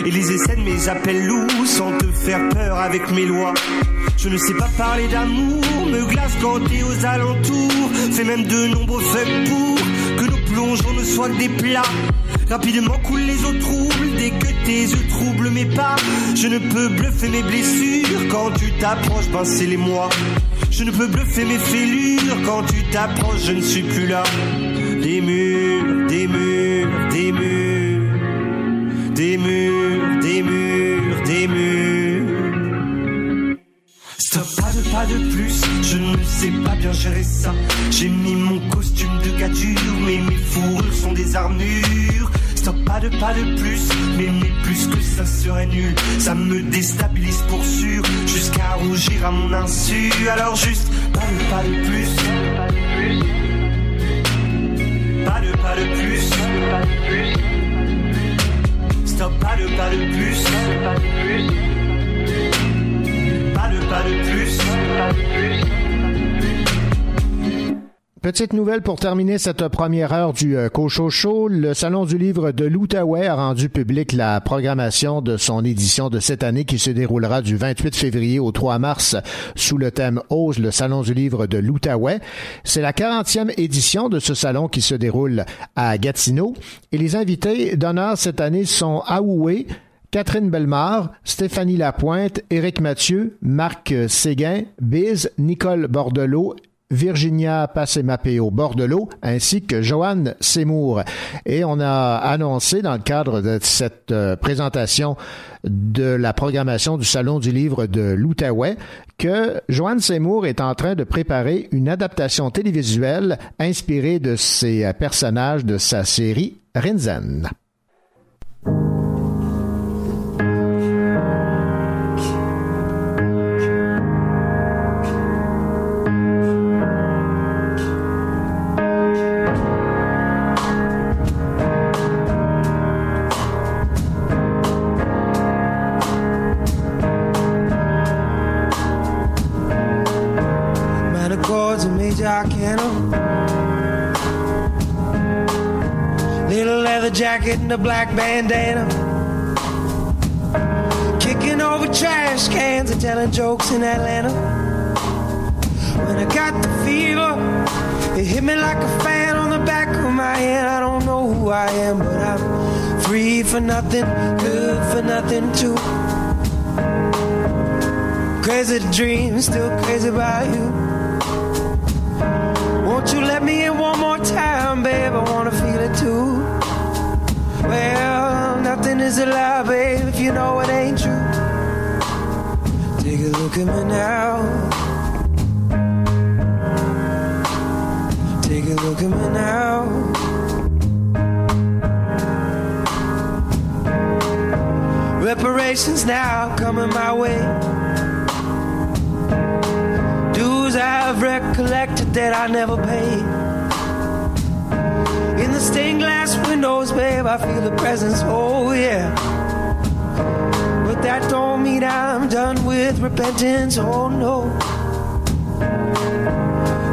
[SPEAKER 13] Et les essais de mes appels loups sans te faire peur avec mes lois. Je ne sais pas parler d'amour, me glace quand t'es aux alentours. Fais même de nombreux fuck pour plongeons ne soient que des plats. Rapidement coulent les eaux troubles dès que tes yeux troublent mes pas. Je ne peux bluffer mes blessures quand tu t'approches, ben c'est les mois. Je ne peux bluffer mes fêlures quand tu t'approches, je ne suis plus là. Des murs, des murs, des murs. Des murs, des murs, des murs. Pas de plus, je ne sais pas bien gérer ça. J'ai mis mon costume de dur, mais mes fourrures sont des armures. Stop, pas de pas de plus, mais, mais plus que ça serait nul. Ça me déstabilise pour sûr, jusqu'à rougir à mon insu. Alors juste, pas de pas de plus. Pas de pas de plus. Stop, pas de pas de plus. Pas de pas de plus.
[SPEAKER 1] Petite nouvelle pour terminer cette première heure du euh, Cocho Show. Le Salon du livre de l'Outaouais a rendu public la programmation de son édition de cette année qui se déroulera du 28 février au 3 mars sous le thème Ose, le Salon du livre de l'Outaouais. C'est la 40e édition de ce salon qui se déroule à Gatineau et les invités d'honneur cette année sont Aoué, Catherine Bellemare, Stéphanie Lapointe, Éric Mathieu, Marc Séguin, Biz, Nicole Bordelot Virginia Passemapeo Bordelot ainsi que Joanne Seymour. Et on a annoncé dans le cadre de cette euh, présentation de la programmation du Salon du livre de l'Outaouais que Joanne Seymour est en train de préparer une adaptation télévisuelle inspirée de ces personnages de sa série Rinzen.
[SPEAKER 14] Jacket and a black bandana. Kicking over trash cans and telling jokes in Atlanta. When I got the fever, it hit me like a fan on the back of my head. I don't know who I am, but I'm free for nothing, good for nothing too. Crazy to dream, still crazy about you. Won't you let me in one more time, babe? I wanna feel it too. Well, nothing is a lie, babe, if you know it ain't true. Take a look at me now. Take a look at me now. Reparations now coming my way. Dues I've recollected that I never paid. In the stained glass windows, babe, I feel the presence, oh yeah. But that don't mean I'm done with repentance, oh no.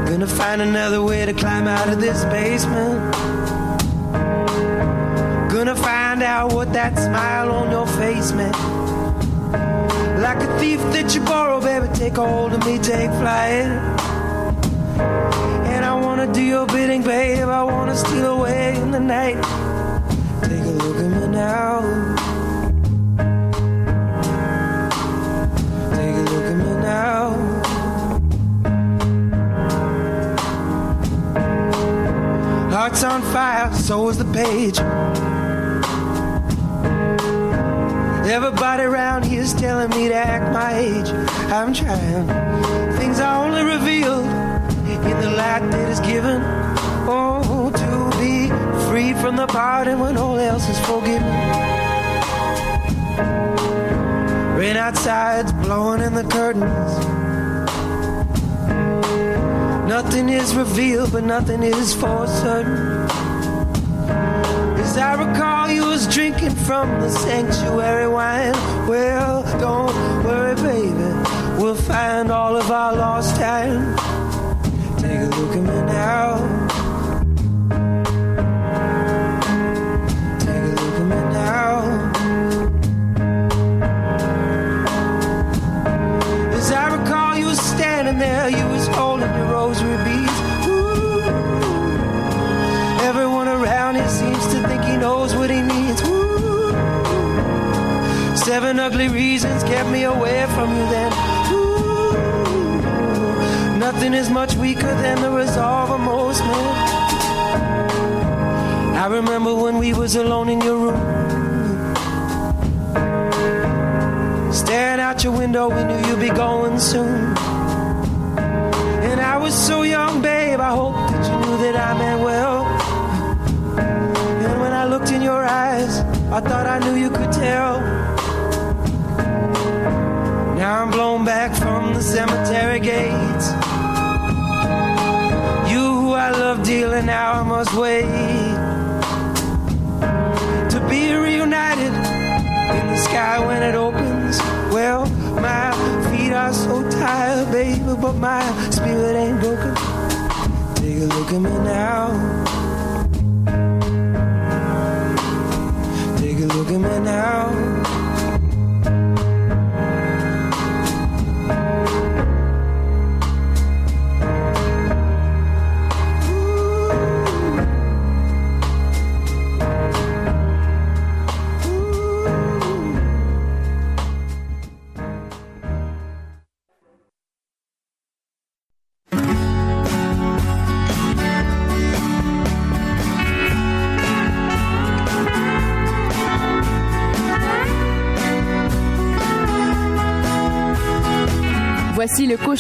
[SPEAKER 14] Gonna find another way to climb out of this basement. Gonna find out what that smile on your face meant. Like a thief that you borrow, baby, take hold of me, take flight. Wanna do your bidding, babe. I wanna steal away in the night. Take a look at me now. Take a look at me now. Heart's on fire, so is the page. Everybody around here's telling me to act my age. I'm trying. Things are only revealed the light that is given. Oh, to be free from the pardon when all else is forgiven. Rain outside's blowing in the curtains. Nothing is revealed, but nothing is for certain. As I recall, you was drinking from the sanctuary wine. Well, don't worry, baby. We'll find all of our lost time. Take a look at me now. Take a look at me now. As I recall, you was standing there, you was holding your rosary beads. Ooh. Everyone around here seems to think he knows what he needs. Ooh. Seven ugly reasons kept me away from you then. Nothing is much weaker than the resolve of most men. I remember when we was alone in your room. Staring out your window, we knew you'd be going soon. And I was so young, babe, I hope that you knew that I meant well. And when I looked in your eyes,
[SPEAKER 9] I thought I knew you could tell. Now I'm blown back from the cemetery gates. Love dearly, now I must wait to be reunited in the sky when it opens. Well, my feet are so tired, baby, but my spirit ain't broken. Take a look at me now. Take a look at me now.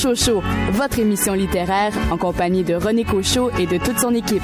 [SPEAKER 6] Cochocho, votre émission littéraire en compagnie de René Cochot et de toute son équipe.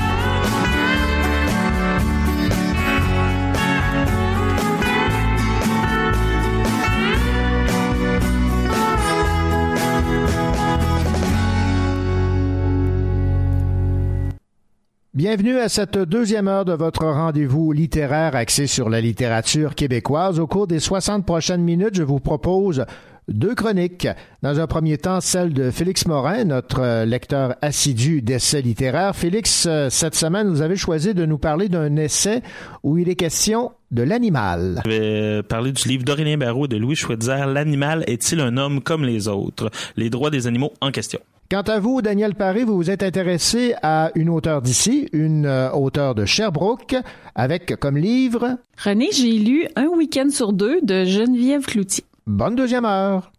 [SPEAKER 1] Bienvenue à cette deuxième heure de votre rendez-vous littéraire axé sur la littérature québécoise. Au cours des 60 prochaines minutes, je vous propose deux chroniques. Dans un premier temps, celle de Félix Morin, notre euh, lecteur assidu d'essais littéraires. Félix, euh, cette semaine, vous avez choisi de nous parler d'un essai où il est question de l'animal.
[SPEAKER 15] Je vais parler du livre d'Aurélien Barraud et de Louis Schweitzer, L'animal est-il un homme comme les autres? Les droits des animaux en question.
[SPEAKER 1] Quant à vous, Daniel Paré, vous vous êtes intéressé à une auteure d'ici, une euh, auteure de Sherbrooke, avec comme livre...
[SPEAKER 16] René, j'ai lu Un week-end sur deux de Geneviève Cloutier.
[SPEAKER 1] Bonne deuxième heure.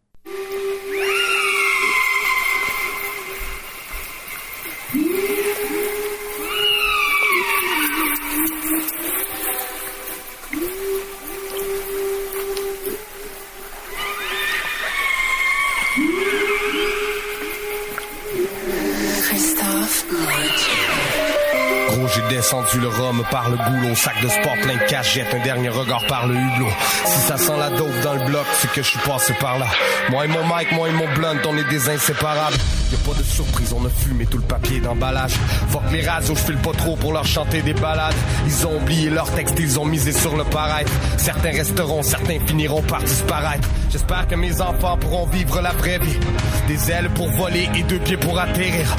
[SPEAKER 17] Descendu le rhum par le goulot. Sac de sport plein de cash, jette un dernier regard par le hublot. Si ça sent la dope dans le bloc, c'est que je suis passé par là. Moi et mon mic, moi et mon blunt, on est des inséparables. Y a pas de surprise, on a fumé tout le papier d'emballage. Fuck les radios, je file pas trop pour leur chanter des balades. Ils ont oublié leur texte, ils ont misé sur le paraître. Certains resteront, certains finiront par disparaître. J'espère que mes enfants pourront vivre la vraie vie. Des ailes pour voler et deux pieds pour atterrir.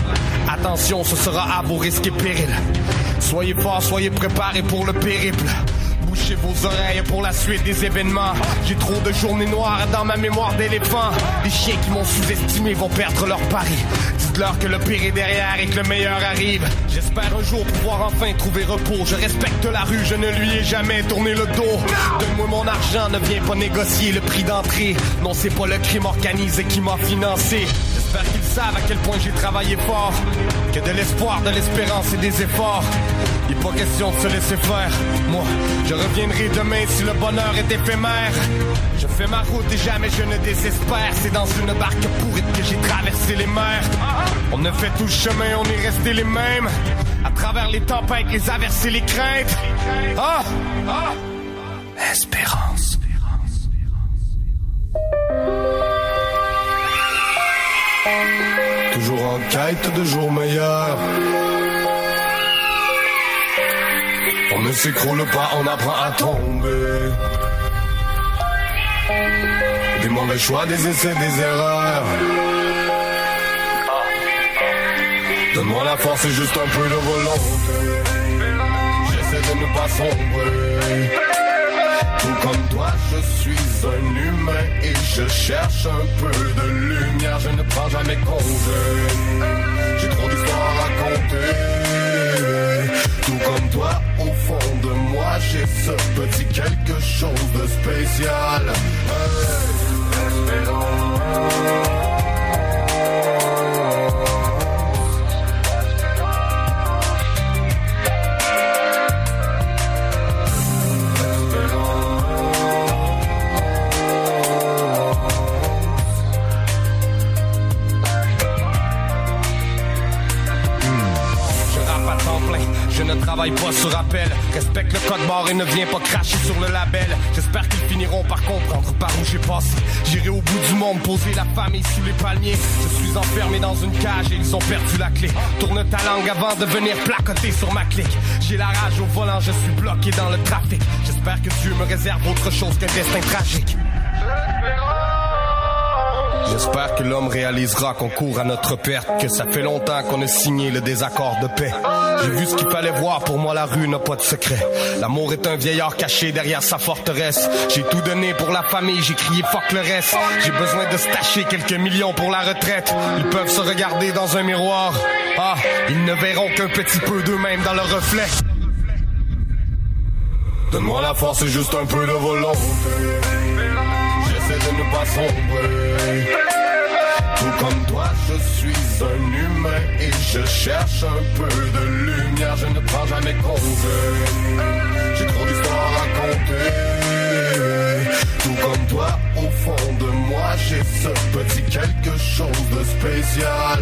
[SPEAKER 17] Attention, ce sera à vos risques et périls. Forts, soyez préparés pour le périple. Bouchez vos oreilles pour la suite des événements. J'ai trop de journées noires dans ma mémoire d'éléphant. Les chiens qui m'ont sous-estimé vont perdre leur pari. Dites-leur que le pire est derrière et que le meilleur arrive. J'espère un jour pouvoir enfin trouver repos. Je respecte la rue, je ne lui ai jamais tourné le dos. Donne-moi mon argent, ne viens pas négocier le prix d'entrée. Non, c'est pas le crime organisé qui m'a financé. J'espère qu'ils savent à quel point j'ai travaillé fort. Que de l'espoir, de l'espérance et des efforts. Il est pas question de se laisser faire. Moi, je reviendrai demain si le bonheur est éphémère. Je fais ma route et jamais je ne désespère. C'est dans une barque pourrite que j'ai traversé les mers. On a fait tout le chemin, on est resté les mêmes. À travers les tempêtes, les averses et les craintes. Ah! ah. Espérance. Toujours en quête de jours meilleurs. On ne s'écroule pas, on apprend à tomber. Des mauvais choix, des essais, des erreurs. Donne-moi la force et juste un peu de volonté. J'essaie de ne pas sombrer. Tout comme toi, je suis un humain et je cherche un peu de lumière. Je ne prends jamais congé. J'ai trop d'histoires à raconter. Tout comme toi, au fond de moi, j'ai ce petit quelque chose de spécial. Travaille pas sur appel. Respecte le code barre et ne viens pas cracher sur le label. J'espère qu'ils finiront par comprendre par où j'ai passé. J'irai au bout du monde, poser la famille sous les palmiers. Je suis enfermé dans une cage et ils ont perdu la clé. Tourne ta langue avant de venir placoter sur ma clique. J'ai la rage au volant, je suis bloqué dans le trafic. J'espère que Dieu me réserve autre chose qu'un destin tragique. J'espère que l'homme réalisera qu'on court à notre perte, que ça fait longtemps qu'on a signé le désaccord de paix. J'ai vu ce qu'il fallait voir, pour moi la rue n'a pas de secret. L'amour est un vieillard caché derrière sa forteresse. J'ai tout donné pour la famille, j'ai crié fuck le reste. J'ai besoin de stacher quelques millions pour la retraite. Ils peuvent se regarder dans un miroir. Ah, ils ne verront qu'un petit peu d'eux-mêmes dans le reflet. Donne-moi la force et juste un peu de volonté. J'essaie de ne pas sombrer. Tout comme toi, je suis un humain et je cherche un peu de lumière. Je ne prends jamais congé. J'ai trop d'histoires à raconter. Tout comme toi, au fond de moi, j'ai ce petit quelque chose de spécial.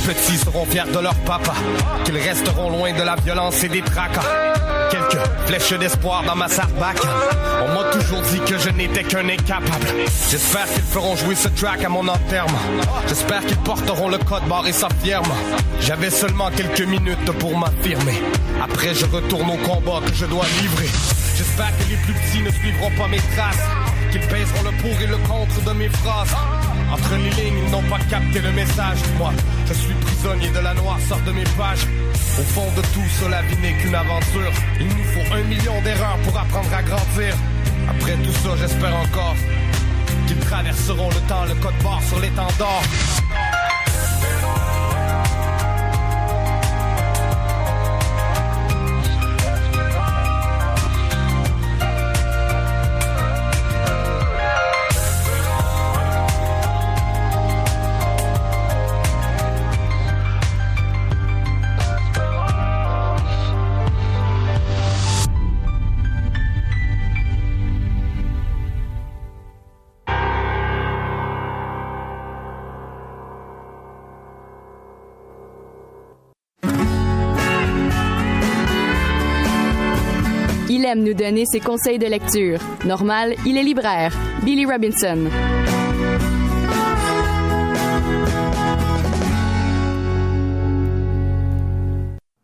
[SPEAKER 17] Petits seront fiers de leur papa, qu'ils resteront loin de la violence et des tracas. Quelques flèches d'espoir dans ma sarbac. On m'a toujours dit que je n'étais qu'un incapable. J'espère qu'ils feront jouer ce track à mon enterrement. J'espère qu'ils porteront le code barre et sa firme. J'avais seulement quelques minutes pour m'affirmer. Après, je retourne au combat que je dois livrer. J'espère que les plus petits ne suivront pas mes traces. Qu'ils pèseront le pour et le contre de mes phrases. Entre les lignes, ils n'ont pas capté le message. Moi, je suis prisonnier de la noirceur de mes pages. Au fond de tout, cela vie n'est qu'une aventure. Il nous faut un million d'erreurs pour apprendre à grandir. Après tout ça, j'espère encore qu'ils traverseront le temps, le code barre sur l'étendard.
[SPEAKER 6] Nous donner ses conseils de lecture. Normal, il est libraire. Billy Robinson.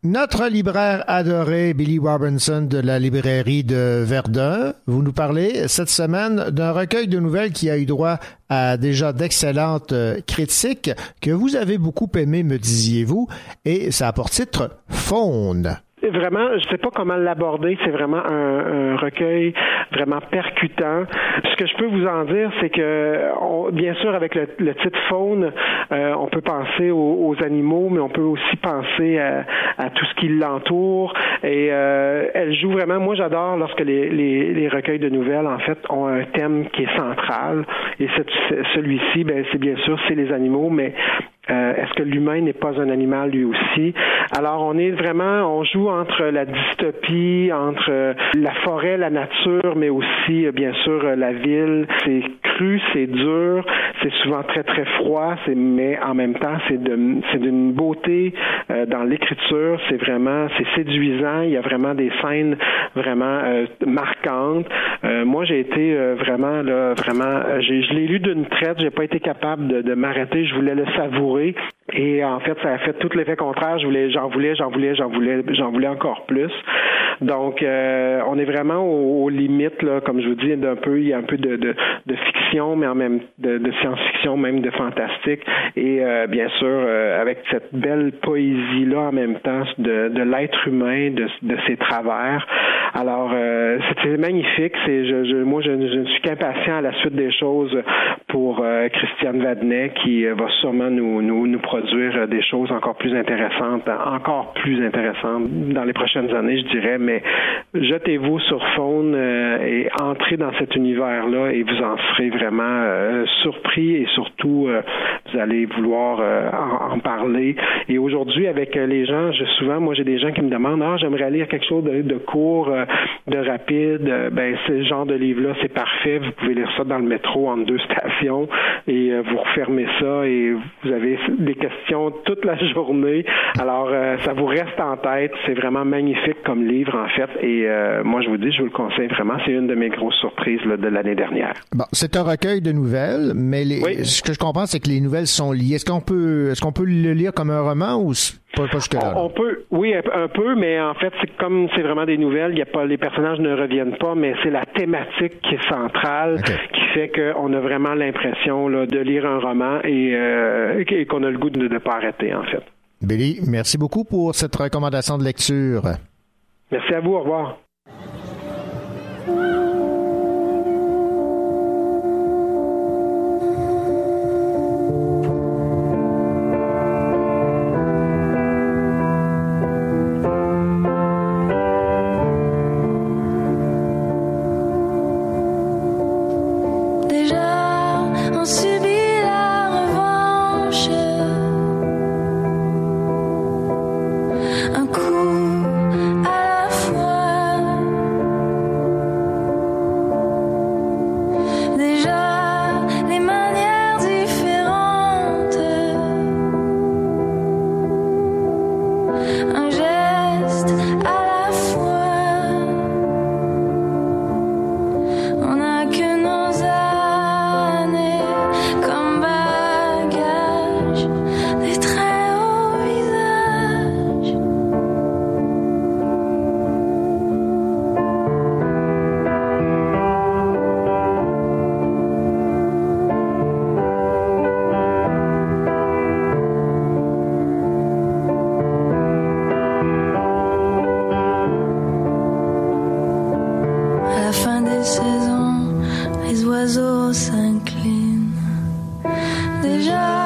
[SPEAKER 1] Notre libraire adoré, Billy Robinson de la librairie de Verdun, vous nous parlez cette semaine d'un recueil de nouvelles qui a eu droit à déjà d'excellentes euh, critiques que vous avez beaucoup aimé, me disiez-vous, et ça a pour titre Faune.
[SPEAKER 18] Vraiment, je sais pas comment l'aborder. C'est vraiment un, un, recueil vraiment percutant. Ce que je peux vous en dire, c'est que, on, bien sûr, avec le, le titre faune, euh, on peut penser aux, aux, animaux, mais on peut aussi penser à, à tout ce qui l'entoure. Et euh, elle joue vraiment. Moi, j'adore lorsque les, les, les, recueils de nouvelles, en fait, ont un thème qui est central. Et celui-ci, ben, c'est bien sûr, c'est les animaux, mais euh, Est-ce que l'humain n'est pas un animal lui aussi? Alors, on est vraiment, on joue entre la dystopie, entre euh, la forêt, la nature, mais aussi, euh, bien sûr, euh, la ville. C'est cru, c'est dur, c'est souvent très, très froid, mais en même temps, c'est d'une beauté euh, dans l'écriture. C'est vraiment, c'est séduisant. Il y a vraiment des scènes vraiment marquantes. moi, j'ai été vraiment, là, vraiment, je l'ai lu d'une traite. J'ai pas été capable de, de m'arrêter. Je voulais le savourer locally et en fait, ça a fait tout l'effet contraire. Je voulais, j'en voulais, j'en voulais, j'en voulais, j'en voulais encore plus. Donc, euh, on est vraiment aux, limites, là, comme je vous dis, d'un peu, il y a un peu de, fiction, mais en même de, de science-fiction, même de fantastique, et euh, bien sûr euh, avec cette belle poésie là en même temps de, de l'être humain, de, de ses travers. Alors, euh, c'est magnifique. C'est, je, je, moi, je, ne suis qu'impatient à la suite des choses pour euh, Christiane Vadnet qui euh, va sûrement nous, nous, nous euh, des choses encore plus intéressantes, encore plus intéressantes dans les prochaines années, je dirais. Mais jetez-vous sur Faune euh, et entrez dans cet univers-là et vous en serez vraiment euh, surpris et surtout vous allez vouloir en, parler. Et aujourd'hui, avec les gens, je, souvent, moi, j'ai des gens qui me demandent, ah, j'aimerais lire quelque chose de, court, de rapide. Ben, ce genre de livre-là, c'est parfait. Vous pouvez lire ça dans le métro entre deux stations et vous refermez ça et vous avez des questions toute la journée. Alors, euh, ça vous reste en tête. C'est vraiment magnifique comme livre, en fait. Et euh, moi, je vous dis, je vous le conseille vraiment. C'est une de mes grosses surprises là, de l'année dernière.
[SPEAKER 1] Bon, c'est un recueil de nouvelles, mais les- ce que je comprends, c'est que les nouvelles sont liées. Est-ce qu'on peut, est-ce qu'on peut le lire comme un roman ou pas, pas jusque-là?
[SPEAKER 18] On, on peut, oui, un, peu, mais en fait, c'est comme c'est vraiment des nouvelles. Y a pas, les personnages ne reviennent pas, mais c'est la thématique qui est centrale, qui fait qu'on a vraiment l'impression là, de lire un roman et, euh, et qu'on a le goût de ne pas arrêter, en fait.
[SPEAKER 1] Billy, merci beaucoup pour cette recommandation de lecture.
[SPEAKER 18] Merci à vous. Au revoir.
[SPEAKER 19] Oiseaux s'inclinent. Déjà,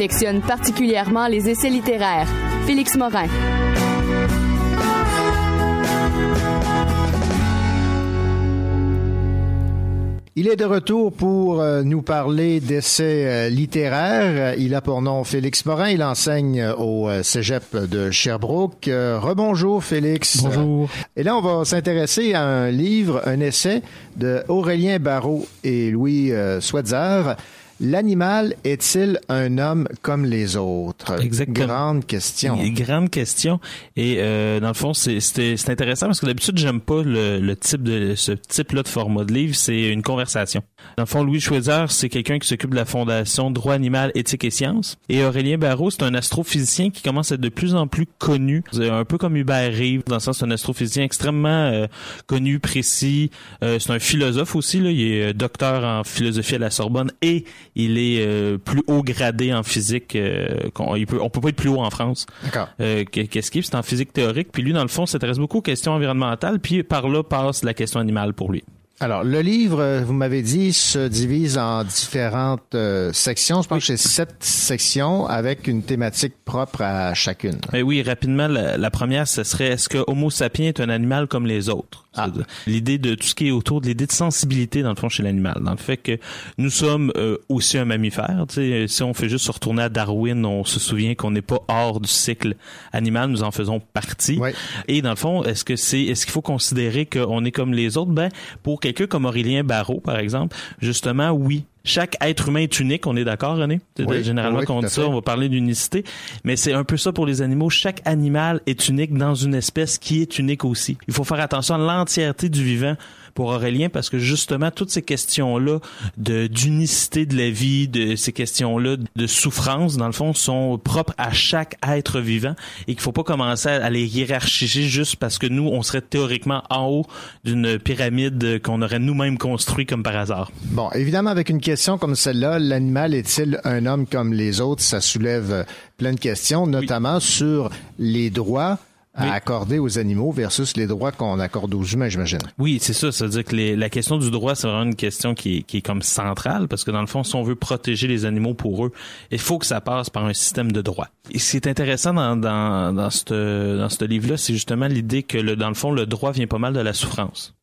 [SPEAKER 6] Affectionne particulièrement les essais littéraires. Félix Morin.
[SPEAKER 1] Il est de retour pour euh, nous parler d'essais euh, littéraires. Il a pour nom Félix Morin. Il enseigne au euh, Cégep de Sherbrooke. Rebonjour Félix.
[SPEAKER 15] Bonjour.
[SPEAKER 1] Et là, on va s'intéresser à un livre, un essai de Aurélien Barrault et Louis Swetzer L'animal est-il un homme comme les autres?
[SPEAKER 15] Exactement.
[SPEAKER 1] Grande question.
[SPEAKER 15] Grande question. Et euh, dans le fond, c'est intéressant parce que d'habitude, j'aime pas le, le, type de ce type-là de format de livre. C'est une conversation. Dans le fond, Louis Schweizer, c'est quelqu'un qui s'occupe de la Fondation Droit animal, éthique et sciences. Et Aurélien Barrault, c'est un astrophysicien qui commence à être de plus en plus connu. Un peu comme Hubert Rive, dans le sens c'est un astrophysicien extrêmement euh, connu, précis. Euh, c'est un philosophe aussi. Là. Il est docteur en philosophie à la Sorbonne et il est euh, plus haut gradé en physique. Euh, qu'on, il peut, on peut pas être plus haut en France.
[SPEAKER 1] D'accord.
[SPEAKER 15] Euh, qu'est-ce qu'il C'est en physique théorique. Puis lui, dans le fond, s'intéresse beaucoup aux questions environnementales. Puis par là passe la question animale pour lui.
[SPEAKER 1] Alors, le livre, vous m'avez dit, se divise en différentes sections. Je pense que c'est sept sections avec une thématique propre à chacune.
[SPEAKER 15] Eh oui, rapidement, la, la première, ce serait est-ce que Homo sapiens est un animal comme les autres? Ah. L'idée de tout ce qui est autour de l'idée de sensibilité dans le fond chez l'animal, dans le fait que nous sommes euh, aussi un mammifère. Si on fait juste se retourner à Darwin, on se souvient qu'on n'est pas hors du cycle animal, nous en faisons partie. Et dans le fond, est-ce que c'est est-ce qu'il faut considérer qu'on est comme les autres? Ben pour quelqu'un comme Aurélien Barrault par exemple, justement oui, chaque être humain est unique, on est d'accord, René? Généralement, quand on dit ça, on va parler d'unicité. Mais c'est un peu ça pour les animaux. Chaque animal est unique dans une espèce qui est unique aussi. Il faut faire attention à l'entièreté du vivant pour Aurélien parce que justement toutes ces questions-là de d'unicité de la vie, de ces questions-là de souffrance dans le fond sont propres à chaque être vivant et qu'il faut pas commencer à les hiérarchiser juste parce que nous on serait théoriquement en haut d'une pyramide qu'on aurait nous-mêmes construit comme par hasard.
[SPEAKER 1] Bon, évidemment avec une question comme celle-là, l'animal est-il un homme comme les autres? Ça soulève plein de questions, notamment sur les droits à accorder aux animaux versus les droits qu'on accorde aux humains, j'imagine.
[SPEAKER 15] Oui, c'est ça. Ça veut dire que la question du droit, c'est vraiment une question qui est, qui est comme centrale parce que dans le fond, si on veut protéger les animaux pour eux, il faut que ça passe par un système de droit. Et ce qui est intéressant dans, dans, dans ce dans ce livre-là, c'est justement l'idée que le, dans le fond, le droit vient pas mal de la souffrance.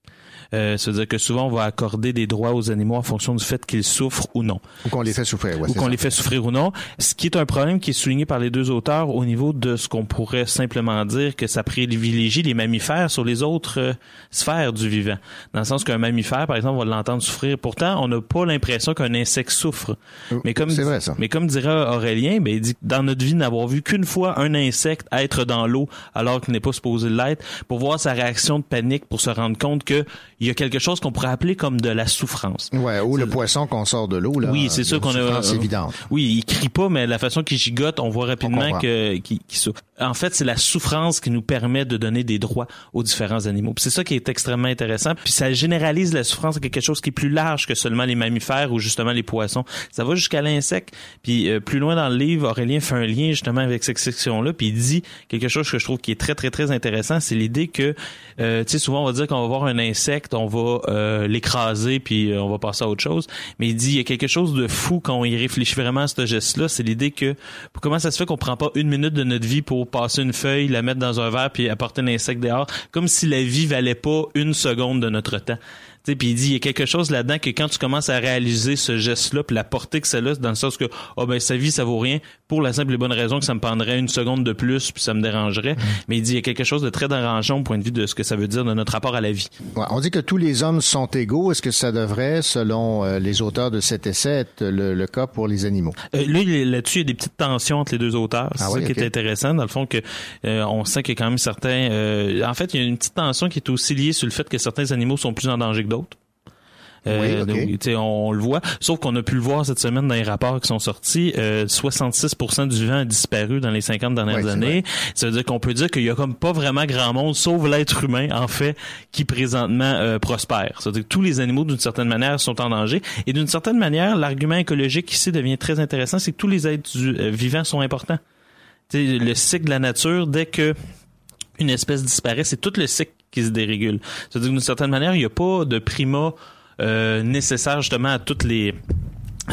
[SPEAKER 15] Euh, C'est-à-dire que souvent, on va accorder des droits aux animaux en fonction du fait qu'ils souffrent ou non.
[SPEAKER 1] Ou qu'on les fait souffrir.
[SPEAKER 15] ou qu'on les fait souffrir ou non. Ce qui est un problème qui est souligné par les deux auteurs au niveau de ce qu'on pourrait simplement dire que ça privilégie les mammifères sur les autres euh, sphères du vivant. Dans le sens qu'un mammifère, par exemple, on va l'entendre souffrir. Pourtant, on n'a pas l'impression qu'un insecte souffre.
[SPEAKER 1] Oh, mais comme, vrai, ça.
[SPEAKER 15] mais comme dirait Aurélien, ben, il dit dans notre vie, n'avoir vu qu'une fois un insecte être dans l'eau alors qu'il n'est pas supposé l'être, pour voir sa réaction de panique, pour se rendre compte que il y a quelque chose qu'on pourrait appeler comme de la souffrance.
[SPEAKER 1] Ouais, ou le poisson qu'on sort de l'eau là.
[SPEAKER 15] Oui, c'est sûr qu'on a.
[SPEAKER 1] C'est évident.
[SPEAKER 15] Oui, il crie pas, mais la façon qu'il gigote, on voit rapidement que qu'il souffre. En fait, c'est la souffrance qui nous permet de donner des droits aux différents animaux. C'est ça qui est extrêmement intéressant. Puis ça généralise la souffrance à quelque chose qui est plus large que seulement les mammifères ou justement les poissons. Ça va jusqu'à l'insecte. Puis euh, plus loin dans le livre, Aurélien fait un lien justement avec cette section-là. Puis il dit quelque chose que je trouve qui est très très très intéressant, c'est l'idée que, euh, tu sais, souvent on va dire qu'on va voir un insecte, on va euh, l'écraser puis euh, on va passer à autre chose. Mais il dit il y a quelque chose de fou quand on y réfléchit vraiment à ce geste-là, c'est l'idée que comment ça se fait qu'on prend pas une minute de notre vie pour passer une feuille, la mettre dans un verre puis apporter un insecte dehors, comme si la vie valait pas une seconde de notre temps. Puis il dit, il y a quelque chose là-dedans que quand tu commences à réaliser ce geste-là, puis la portée que ça a, dans le sens que, oh ben sa vie, ça vaut rien, pour la simple et bonne raison que ça me prendrait une seconde de plus, puis ça me dérangerait. Mm. Mais il dit, il y a quelque chose de très dérangeant au point de vue de ce que ça veut dire de notre rapport à la vie.
[SPEAKER 1] on dit que tous les hommes sont égaux. Est-ce que ça devrait, selon euh, les auteurs de cet essai, être le, cas pour les animaux?
[SPEAKER 15] Euh, là, là-dessus, il y a des petites tensions entre les deux auteurs. C'est ah ça qui est intéressant. Dans le fond, que euh, on sent qu'il y a quand même certains... en fait, il y a une petite tension qui est aussi liée sur le fait que certains animaux sont plus en danger que d'autres. Euh, on, le voit. Sauf qu'on a pu le voir cette semaine dans les rapports qui sont sortis. 66% euh, du vivant a disparu dans les 50 dernières années. Ça veut dire qu'on peut dire qu'il y a comme pas vraiment grand monde, sauf l'être humain, en fait, qui présentement euh, prospère. C'est-à-dire que tous les animaux, d'une certaine manière, sont en danger. Et d'une certaine manière, l'argument écologique ici devient très intéressant, c'est que tous les êtres vivants sont importants. le cycle de la nature, dès que une espèce disparaît, c'est tout le cycle qui se dérégule. C'est-à-dire d'une certaine manière, il n'y a pas de prima euh, nécessaire justement à toutes les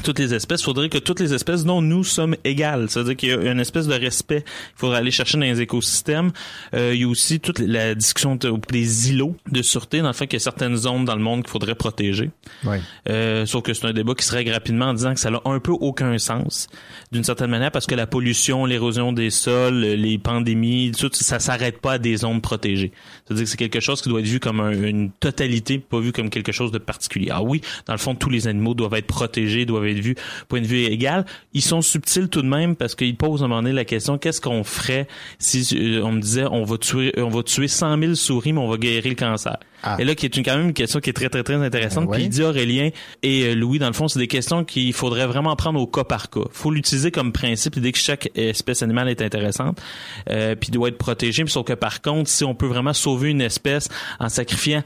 [SPEAKER 15] toutes les espèces, il faudrait que toutes les espèces dont nous sommes égales. C'est-à-dire qu'il y a une espèce de respect qu'il faudrait aller chercher dans les écosystèmes. Euh, il y a aussi toute la discussion des îlots de sûreté, dans le fait qu'il y a certaines zones dans le monde qu'il faudrait protéger.
[SPEAKER 1] Ouais.
[SPEAKER 15] Euh, sauf que c'est un débat qui se règle rapidement en disant que ça n'a un peu aucun sens, d'une certaine manière, parce que la pollution, l'érosion des sols, les pandémies, tout ça s'arrête pas à des zones protégées. C'est-à-dire que c'est quelque chose qui doit être vu comme un, une totalité, pas vu comme quelque chose de particulier. Ah oui, dans le fond, tous les animaux doivent être protégés, doivent être vus point de vue égal. Ils sont subtils tout de même parce qu'ils posent à un moment donné la question qu'est-ce qu'on ferait si euh, on me disait on va tuer on va tuer 100 000 souris mais on va guérir le cancer?
[SPEAKER 1] Ah.
[SPEAKER 15] Et là, qui est une, quand même une question qui est très, très, très intéressante. Puis il dit Aurélien et euh, Louis, dans le fond, c'est des questions qu'il faudrait vraiment prendre au cas par cas. faut l'utiliser comme principe dès que chaque espèce animale est intéressante, euh, puis doit être protégée. Puis sauf que par contre, si on peut vraiment sauver une espèce en sacrifiant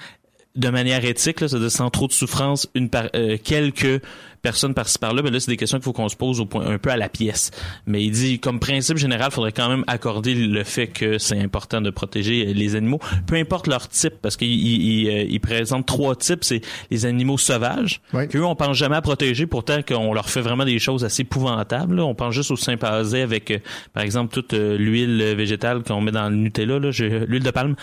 [SPEAKER 15] de manière éthique, là, c'est-à-dire sans trop de souffrance, une par, euh, quelques personne par-ci par-là, mais là, c'est des questions qu'il faut qu'on se pose au point, un peu à la pièce. Mais il dit, comme principe général, il faudrait quand même accorder le fait que c'est important de protéger les animaux, peu importe leur type, parce qu'il il, il, il présente trois types, c'est les animaux sauvages,
[SPEAKER 1] oui.
[SPEAKER 15] qu'eux, on pense jamais à protéger, pourtant qu'on leur fait vraiment des choses assez épouvantables. Là. On pense juste au sympanzés avec, euh, par exemple, toute euh, l'huile végétale qu'on met dans le Nutella, l'huile de palme.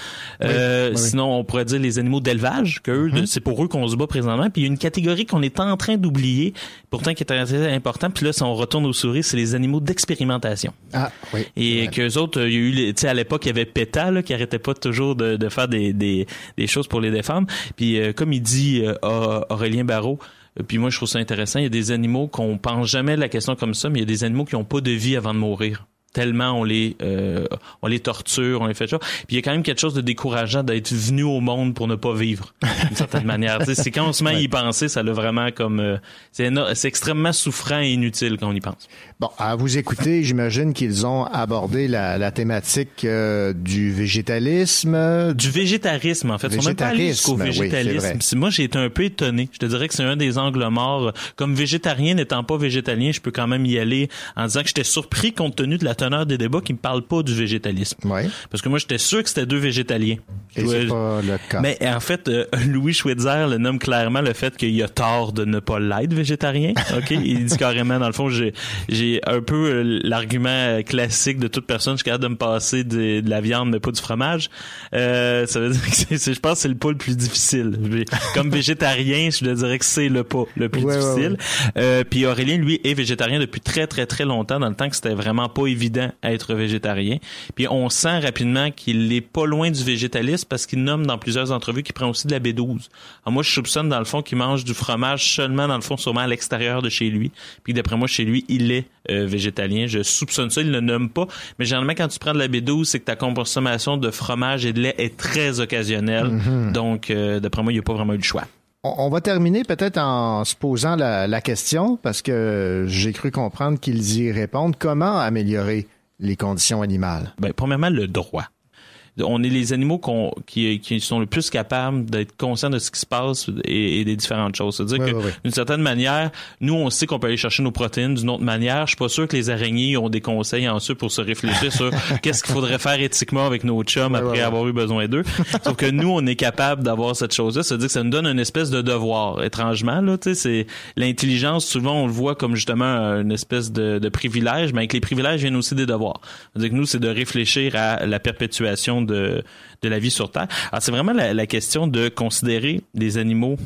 [SPEAKER 15] Euh,
[SPEAKER 1] oui,
[SPEAKER 15] sinon, on pourrait dire les animaux d'élevage, que eux,
[SPEAKER 1] Mhm.
[SPEAKER 15] c'est pour eux qu'on se bat présentement. Puis il y a une catégorie qu'on est en train d'oublier, pourtant qui est assez important. Puis là, si on retourne aux souris, c'est les animaux d'expérimentation.
[SPEAKER 1] Ah, oui.
[SPEAKER 15] Et
[SPEAKER 1] Ouais.
[SPEAKER 15] qu'eux autres, euh, il y a eu, les- tu sais, à l'époque, il y avait PETA, là, qui arrêtait pas toujours de, de faire des, des, des choses pour les défendre. Puis euh, comme il dit euh, Aur- Aurélien Barrault, puis moi, je trouve ça intéressant. Il y a des animaux qu'on pense jamais à la question comme ça, mais il y a des animaux qui ont pas de vie avant de mourir. Tellement on les euh, on les torture, on les fait ça. Puis il y a quand même quelque chose de décourageant d'être venu au monde pour ne pas vivre, d'une certaine manière. C'est quand on se met à y penser, ça l'a vraiment comme euh, c'est extrêmement souffrant et inutile quand on y pense.
[SPEAKER 1] Bon, à vous écouter, j'imagine qu'ils ont abordé la, la thématique euh, du végétalisme.
[SPEAKER 15] Du végétarisme, en fait. Ils sont même pas
[SPEAKER 1] Végétarisme, oui,
[SPEAKER 15] végétalisme. moi, j'ai été un peu étonné. Je te dirais que c'est un des angles morts. Comme végétarien, n'étant pas végétalien, je peux quand même y aller en disant que j'étais surpris compte tenu de la teneur des débats qui me parlent pas du végétalisme. Parce que moi, j'étais sûr que c'était deux végétaliens.
[SPEAKER 1] Et
[SPEAKER 15] dois-
[SPEAKER 1] c'est pas le cas.
[SPEAKER 15] mais en fait, euh, Louis Schweitzer le nomme clairement le fait qu'il a tort de ne pas l'être végétarien. Ok, il dit carrément dans le fond, j'ai j'ai un peu euh, l'argument classique de toute personne, je suis capable de me passer de, de la viande mais pas du fromage. Euh, ça veut dire que c'est- c'est- je pense que c'est le pas le plus difficile. Comme végétarien, je dirais que c'est le pas le plus
[SPEAKER 1] Ouais, ouais,
[SPEAKER 15] difficile. Euh, puis Aurélien, lui, est végétarien depuis très très très longtemps, dans le temps que c'était vraiment pas évident à être végétarien. Puis on sent rapidement qu'il est pas loin du végétalisme parce qu'il nomme dans plusieurs entrevues qu'il prend aussi de la B12. Alors moi, je soupçonne dans le fond qu'il mange du fromage seulement dans le fond, sûrement à l'extérieur de chez lui. Puis d'après moi, chez lui, il est euh, végétalien. Je soupçonne ça, il ne le nomme pas. Mais généralement, quand tu prends de la B12, c'est que ta consommation de fromage et de lait est très occasionnelle.
[SPEAKER 1] Mhm.
[SPEAKER 15] Donc, euh, d'après moi, il n'y a pas vraiment eu le choix.
[SPEAKER 1] On, va terminer peut-être en se posant la, la question, parce que j'ai cru comprendre qu'ils y répondent. Comment améliorer les conditions animales?
[SPEAKER 15] Ben, premièrement, le droit. On est les animaux qu'on- qui, qui sont le plus capables d'être conscients de ce qui se passe et, et des différentes choses. C'est-à-dire
[SPEAKER 1] Ouais,
[SPEAKER 15] que,
[SPEAKER 1] ouais, ouais.
[SPEAKER 15] d'une certaine manière, nous, on sait qu'on peut aller chercher nos protéines d'une autre manière. Je suis pas sûr que les araignées ont des conseils en eux pour se réfléchir sur qu'est-ce qu'il faudrait faire éthiquement avec nos chums après avoir eu besoin d'eux. Sauf que nous, on est capable d'avoir cette chose-là. C'est-à-dire que ça nous donne une espèce de devoir. Étrangement, là, tu sais, c'est l'intelligence. Souvent, on le voit comme justement une espèce de, de privilège, mais avec les privilèges viennent aussi des devoirs. C'est-à-dire que nous, c'est de réfléchir à la perpétuation de, de la vie sur Terre. Alors, c'est vraiment la, la question de considérer les animaux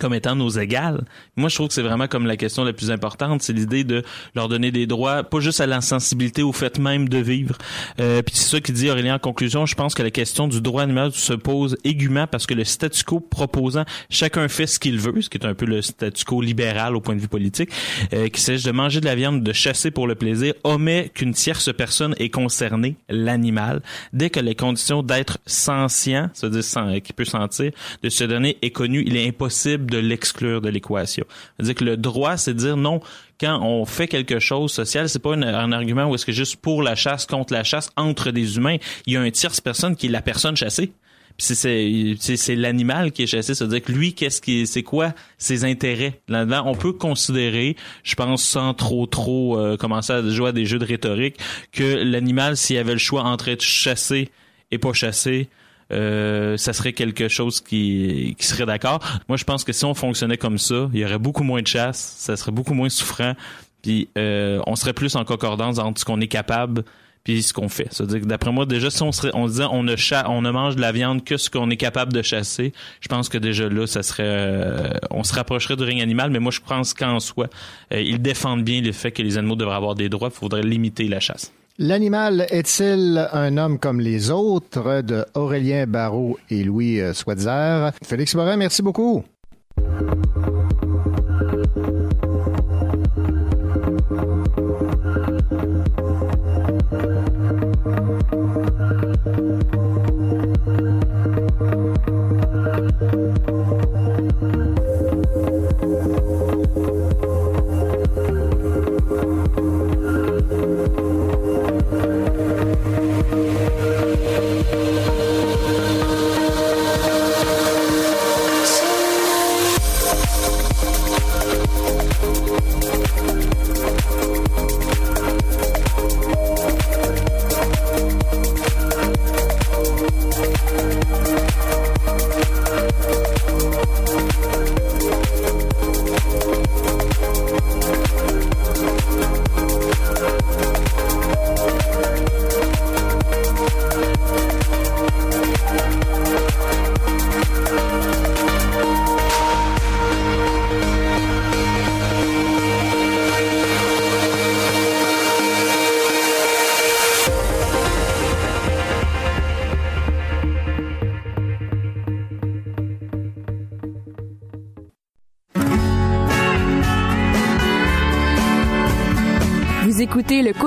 [SPEAKER 15] comme étant nos égales. Moi, je trouve que c'est vraiment comme la question la plus importante, c'est l'idée de leur donner des droits, pas juste à la sensibilité au fait même de vivre. Euh, puis c'est ça qui dit Aurélien en conclusion. Je pense que la question du droit animal se pose aiguement parce que le statu quo proposant chacun fait ce qu'il veut, ce qui est un peu le statu quo libéral au point de vue politique, euh, qu'il s'agisse de manger de la viande, de chasser pour le plaisir, omet qu'une tierce personne est concernée, l'animal, dès que les conditions d'être sentient, c'est-à-dire sans- qui peut sentir, de se donner est connu, il est impossible de l'exclure de l'équation. C'est-à-dire que le droit, c'est de dire non, quand on fait quelque chose social, c'est pas un, un argument où est-ce que juste pour la chasse, contre la chasse, entre des humains, il y a une tierce personne qui est la personne chassée. C'est l'animal qui est chassé, c'est-à-dire que lui, qu'est-ce qui c'est quoi ses intérêts là-dedans? On peut considérer, je pense sans trop trop euh, commencer à jouer à des jeux de rhétorique, que l'animal s'il avait le choix entre être chassé et pas chassé, euh, ça serait quelque chose qui, qui serait d'accord. Moi, je pense que si on fonctionnait comme ça, il y aurait beaucoup moins de chasse, ça serait beaucoup moins souffrant, puis euh, on serait plus en concordance entre ce qu'on est capable puis ce qu'on fait. C'est-à-dire que d'après moi, déjà, si on serait, on disait on ne on ne mange de la viande que ce qu'on est capable de chasser, je pense que déjà là, ça serait, euh, on se rapprocherait du règne animal. Mais moi, je pense qu'en soi, euh, ils défendent bien le fait que les animaux devraient avoir des droits. Il faudrait limiter la chasse.
[SPEAKER 1] L'animal est-il un homme comme les autres de Aurélien Barrault et Louis euh, Swatzer? Félix Morin, merci beaucoup.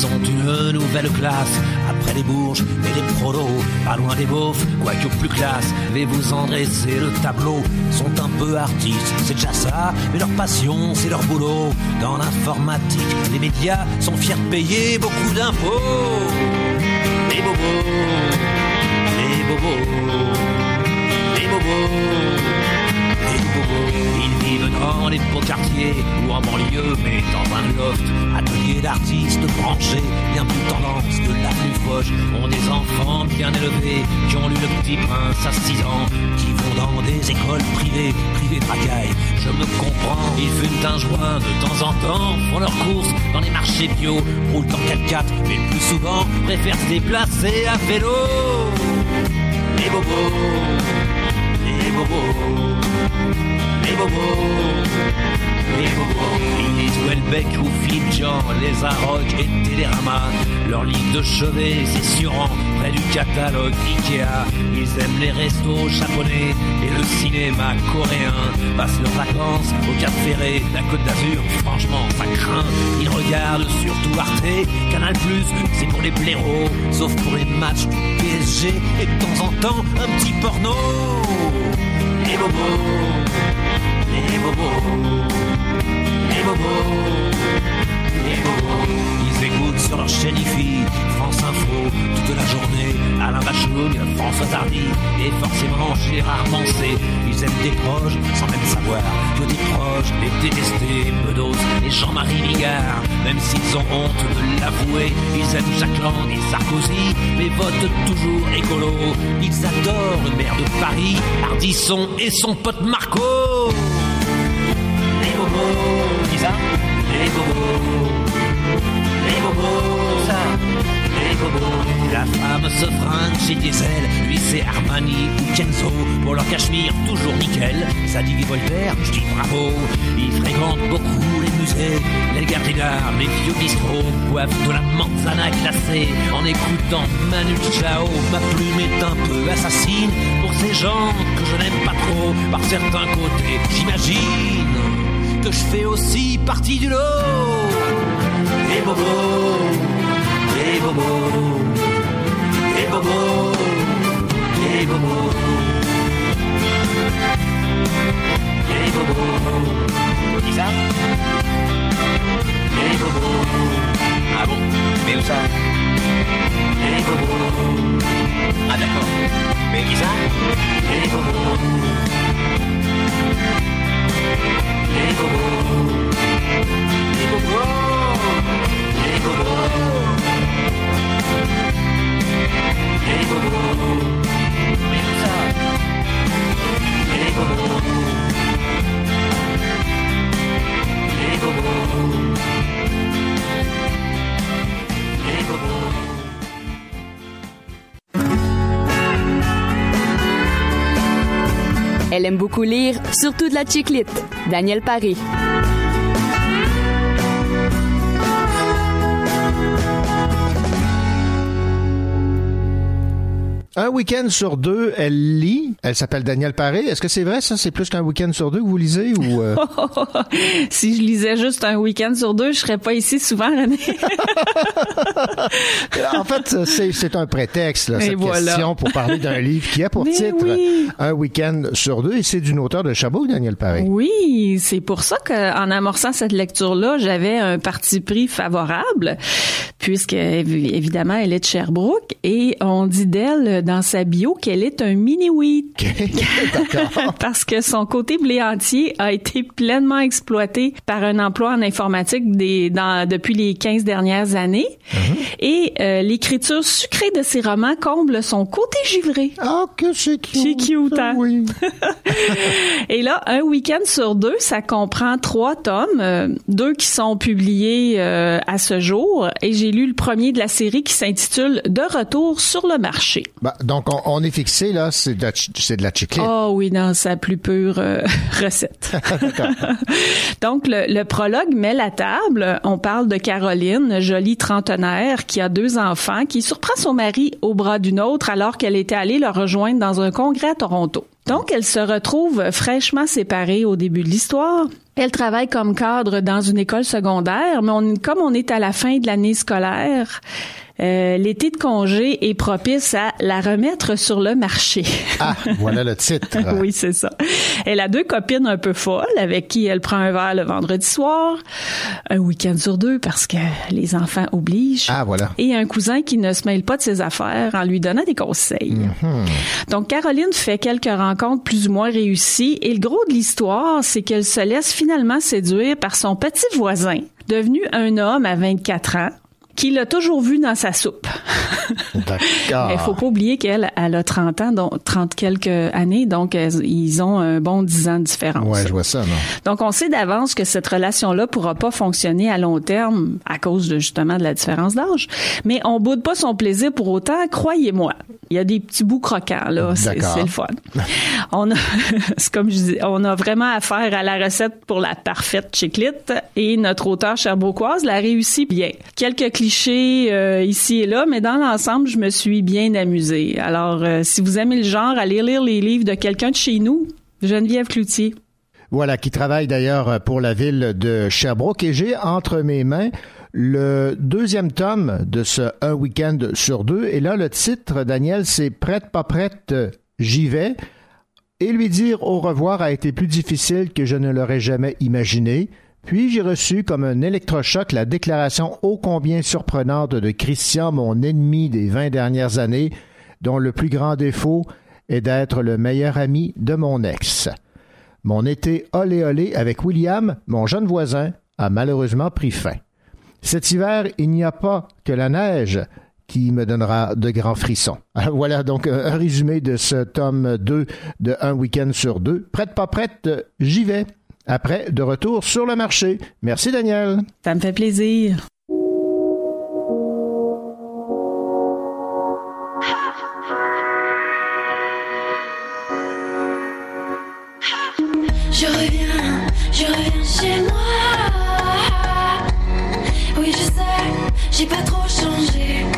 [SPEAKER 20] Sont une nouvelle classe, après les bourges et les prolos. Pas loin des beaufs, quoique plus classe. Mais vous en dressez le tableau. Sont un peu artistes, c'est déjà ça. Mais leur passion, c'est leur boulot. Dans l'informatique, les médias sont fiers de payer beaucoup d'impôts. Les bobos, les bobos. Les bobos, les bobos, ils vivent dans les beaux quartiers ou en banlieue, mais dans un loft. Atelier d'artistes branchés, bien plus tendance que la plus foche. Ont des enfants bien élevés qui ont lu le petit prince à 6 ans, qui vont dans des écoles privées, privées de racailles. Je me comprends, ils fument un joint de temps en temps, font leurs courses dans les marchés bio, roulent en 4x4, mais le plus souvent préfèrent se déplacer à vélo. Les bobos, les bobos, les bobos. Ils Welbeck ou Philippe Jean, les Arocs et Télérama. Leur livre de chevet, c'est surant, près du catalogue Ikea. Ils aiment les restos japonais et le cinéma coréen. Passent leurs vacances au Cap Ferré, la Côte d'Azur, franchement, ça craint. Ils regardent surtout Arte, Canal+, c'est pour les blaireaux, sauf pour les matchs PSG et de temps en temps un petit porno. Les bobos, les bobos, les bobos. Ils écoutent sur leur chaîne IFI, France Info, toute la journée. Alain Bachung, François Hardy et forcément Gérard Mancé. Ils aiment des proches sans même savoir que des proches les détestés, Bedos et Jean-Marie Bigard. Même s'ils ont honte de l'avouer, ils aiment Jacques Lang et Sarkozy, mais votent toujours écolo. Ils adorent le maire de Paris, Ardisson et son pote Marco. Les bobos, Les bobos, les bobos. La femme se fringue chez Diesel, lui c'est Armani ou Kenzo. Pour leur cachemire, toujours nickel. Ça dit Voltaire, je dis bravo. Ils fréquentent beaucoup les musées, les galeries d'art, les vieux bistrots. Boivent de la manzana glacée en écoutant Manu Chao. Ma plume est un peu assassine pour ces gens que je n'aime pas trop. Par certains côtés, j'imagine que je fais aussi partie du lot. Et Bobo, et Bobo, et Bobo, et Bobo, et Bobo. Qui ça Et Bobo. Ah bon? Mais où ça? Et Bobo. Ah d'accord. Mais qui ça Et Bobo. Et
[SPEAKER 6] Elle aime beaucoup lire, surtout de la chiclite. Daniel Paris.
[SPEAKER 1] Un week-end sur deux, elle lit. Elle s'appelle Danielle Paré. Est-ce que c'est vrai, ça? C'est plus qu'un week-end sur deux que vous lisez ou... euh?
[SPEAKER 16] si je lisais juste un week-end sur deux, je serais pas ici souvent, René.
[SPEAKER 1] en fait, c'est, un prétexte, là,
[SPEAKER 16] Et
[SPEAKER 1] cette
[SPEAKER 16] voilà.
[SPEAKER 1] question, pour parler d'un livre qui a pour
[SPEAKER 16] Mais
[SPEAKER 1] titre
[SPEAKER 16] oui.
[SPEAKER 1] Un week-end sur deux, et c'est d'une auteure de Chabot, Daniel Paré.
[SPEAKER 16] Oui, c'est pour ça qu'en amorçant cette lecture-là, j'avais un parti pris favorable, puisque évi- évidemment, elle est de Sherbrooke et on dit d'elle dans sa bio qu'elle est un mini-wheat. Parce que son côté blé entier a été pleinement exploité par un emploi en informatique des, dans, depuis les 15 dernières années. Et euh, l'écriture sucrée de ses romans comble son côté givré.
[SPEAKER 1] Ah, que c'est cute.
[SPEAKER 16] C'est cute, hein? Et là, un week-end sur deux, ça comprend trois tomes, euh, deux qui sont publiés euh, à ce jour, et j'ai lu le premier de la série qui s'intitule De retour sur le marché.
[SPEAKER 1] Bah, donc, on, on est fixé, là, c'est de la, de chiclette.
[SPEAKER 16] Oh oui, dans sa plus pure euh, recette. Donc, le, le prologue met la table. On parle de Caroline, jolie trentenaire, qui a deux enfants, qui surprend son mari au bras d'une autre alors qu'elle était allée le rejoindre dans un congrès à Toronto. Donc, elle se retrouve fraîchement séparée au début de l'histoire. Elle travaille comme cadre dans une école secondaire, mais on- comme on est à la fin de l'année scolaire, euh, l'été de congé est propice à la remettre sur le marché.
[SPEAKER 1] Ah, voilà le titre.
[SPEAKER 16] oui, c'est ça. Elle a deux copines un peu folles avec qui elle prend un verre le vendredi soir, un week-end sur deux parce que les enfants obligent.
[SPEAKER 1] Ah, voilà.
[SPEAKER 16] Et un cousin qui ne se mêle pas de ses affaires en lui donnant des conseils.
[SPEAKER 1] Hmm.
[SPEAKER 16] Donc, Caroline fait quelques rencontres plus ou moins réussies et le gros de l'histoire, c'est qu'elle se laisse finalement séduire par son petit voisin, devenu un homme à 24 ans, qui l'a toujours vu dans sa soupe.
[SPEAKER 1] D'accord.
[SPEAKER 16] Il faut pas oublier qu'elle elle a 30 ans, donc 30 quelques années, donc elles- ils ont un bon 10 ans de différence.
[SPEAKER 1] Ouais, je vois ça, non?
[SPEAKER 16] Donc on sait d'avance que cette relation-là pourra pas fonctionner à long terme à cause de justement de la différence d'âge, mais on boude pas son plaisir pour autant, croyez-moi. Il y a des petits bouts croquants là, c'est le fun. on a c'est comme je dis, on a vraiment affaire à la recette pour la parfaite chiclite et notre auteur cherbourgoise l'a réussi bien. Quelques clichés euh, ici et là, mais dans l'ensemble, je me suis bien amusée. Alors euh, si vous aimez le genre, allez lire les livres de quelqu'un de chez nous, Geneviève Cloutier.
[SPEAKER 1] Voilà, qui travaille d'ailleurs pour la ville de Sherbrooke. Et j'ai entre mes mains le deuxième tome de ce Un week-end sur deux. Et là, le titre, Daniel, c'est Prête, pas prête, j'y vais. Et lui dire au revoir a été plus difficile que je ne l'aurais jamais imaginé. Puis j'ai reçu comme un électrochoc la déclaration ô combien surprenante de Christian, mon ennemi des vingt dernières années, dont le plus grand défaut est d'être le meilleur ami de mon ex. Mon été olé olé avec William, mon jeune voisin, a malheureusement pris fin. Cet hiver, il n'y a pas que la neige qui me donnera de grands frissons. Voilà donc un, un résumé de ce tome 2 de Un week-end sur deux. Prête pas prête, j'y vais. Après, de retour sur le marché. Merci Daniel.
[SPEAKER 16] Ça me fait plaisir.
[SPEAKER 7] J'ai pas trop changé.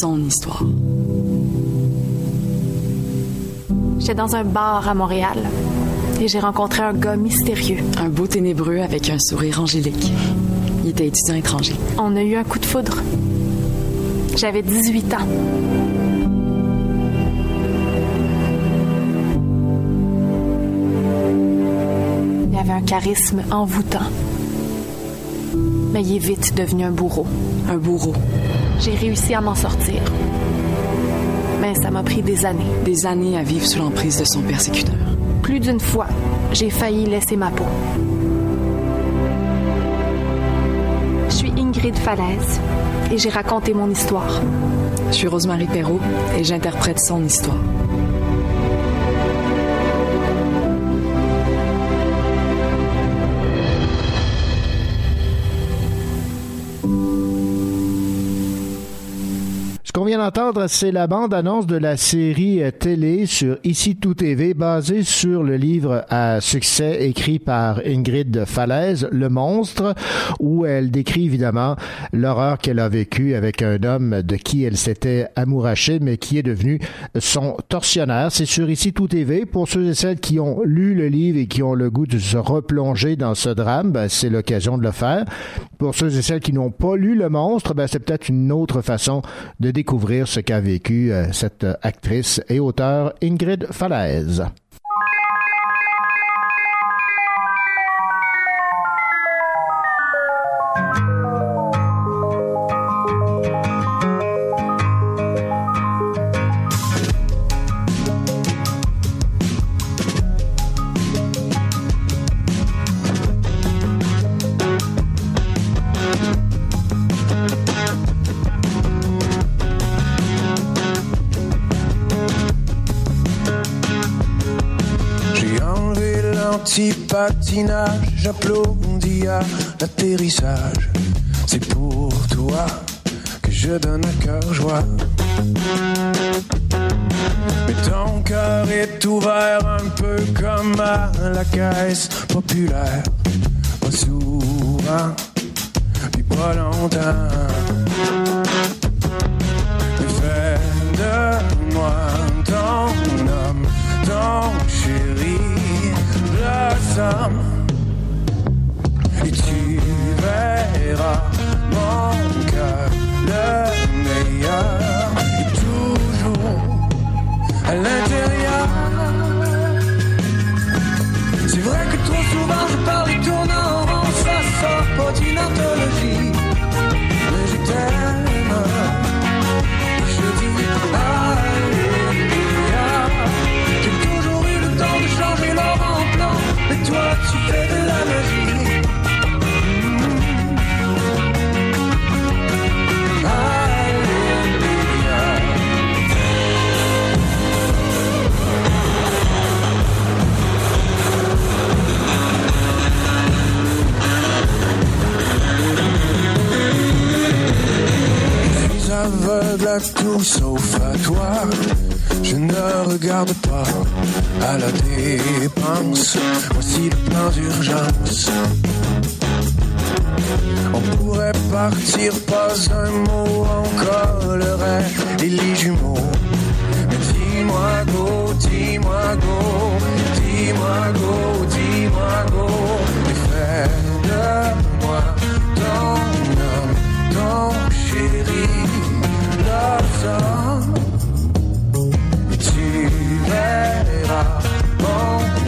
[SPEAKER 21] Son histoire.
[SPEAKER 14] J'étais dans un bar à Montréal et j'ai rencontré un gars mystérieux.
[SPEAKER 21] Un beau ténébreux avec un sourire angélique. Il était étudiant étranger.
[SPEAKER 14] On a eu un coup de foudre. J'avais 18 ans. Il avait un charisme envoûtant. Mais il est vite devenu un bourreau.
[SPEAKER 21] Un bourreau.
[SPEAKER 14] J'ai réussi à m'en sortir. Mais ça m'a pris des années.
[SPEAKER 21] Des années à vivre sous l'emprise de son persécuteur.
[SPEAKER 14] Plus d'une fois, j'ai failli laisser ma peau. Je suis Ingrid Falaise et j'ai raconté mon histoire.
[SPEAKER 21] Je suis Rosemary Perrault et j'interprète son histoire.
[SPEAKER 1] Vient d'entendre, c'est la bande-annonce de la série euh, télé sur Ici Tout TV, basée sur le livre à succès écrit par Ingrid Falaise, Le Monstre, où elle décrit évidemment l'horreur qu'elle a vécue avec un homme de qui elle s'était amourachée, mais qui est devenu son tortionnaire. C'est sur Ici Tout TV. Pour ceux et celles qui ont lu le livre et qui ont le goût de se replonger dans ce drame, ben, c'est l'occasion de le faire. Pour ceux et celles qui n'ont pas lu Le Monstre, ben, c'est peut-être une autre façon de découvrir ce qu'a vécu euh, cette euh, actrice et auteure Ingrid Falaise.
[SPEAKER 10] Enlevé l'anti-patinage, j'applaudis à l'atterrissage. C'est pour toi que je donne un cœur joie. Mais ton cœur est ouvert un peu comme à la caisse populaire. Pas souvent, puis pas longtemps. Mais fais de moi ton homme, ton Et tu verras mon cœur le meilleur. Et toujours à l'intérieur. C'est vrai que trop souvent je parle et tourne en rond, ça sort pas d'une anthologie. Mais. aveugle à tout sauf à toi. Je ne regarde pas à la dépense. Voici le plan d'urgence. On pourrait partir, pas un mot, encore le rêve des lits jumeaux. Mais dis-moi go, dis-moi go, dis-moi go, dis-moi go. Et fais de moi ton homme, ton chéri. 없어. 지내라. 어.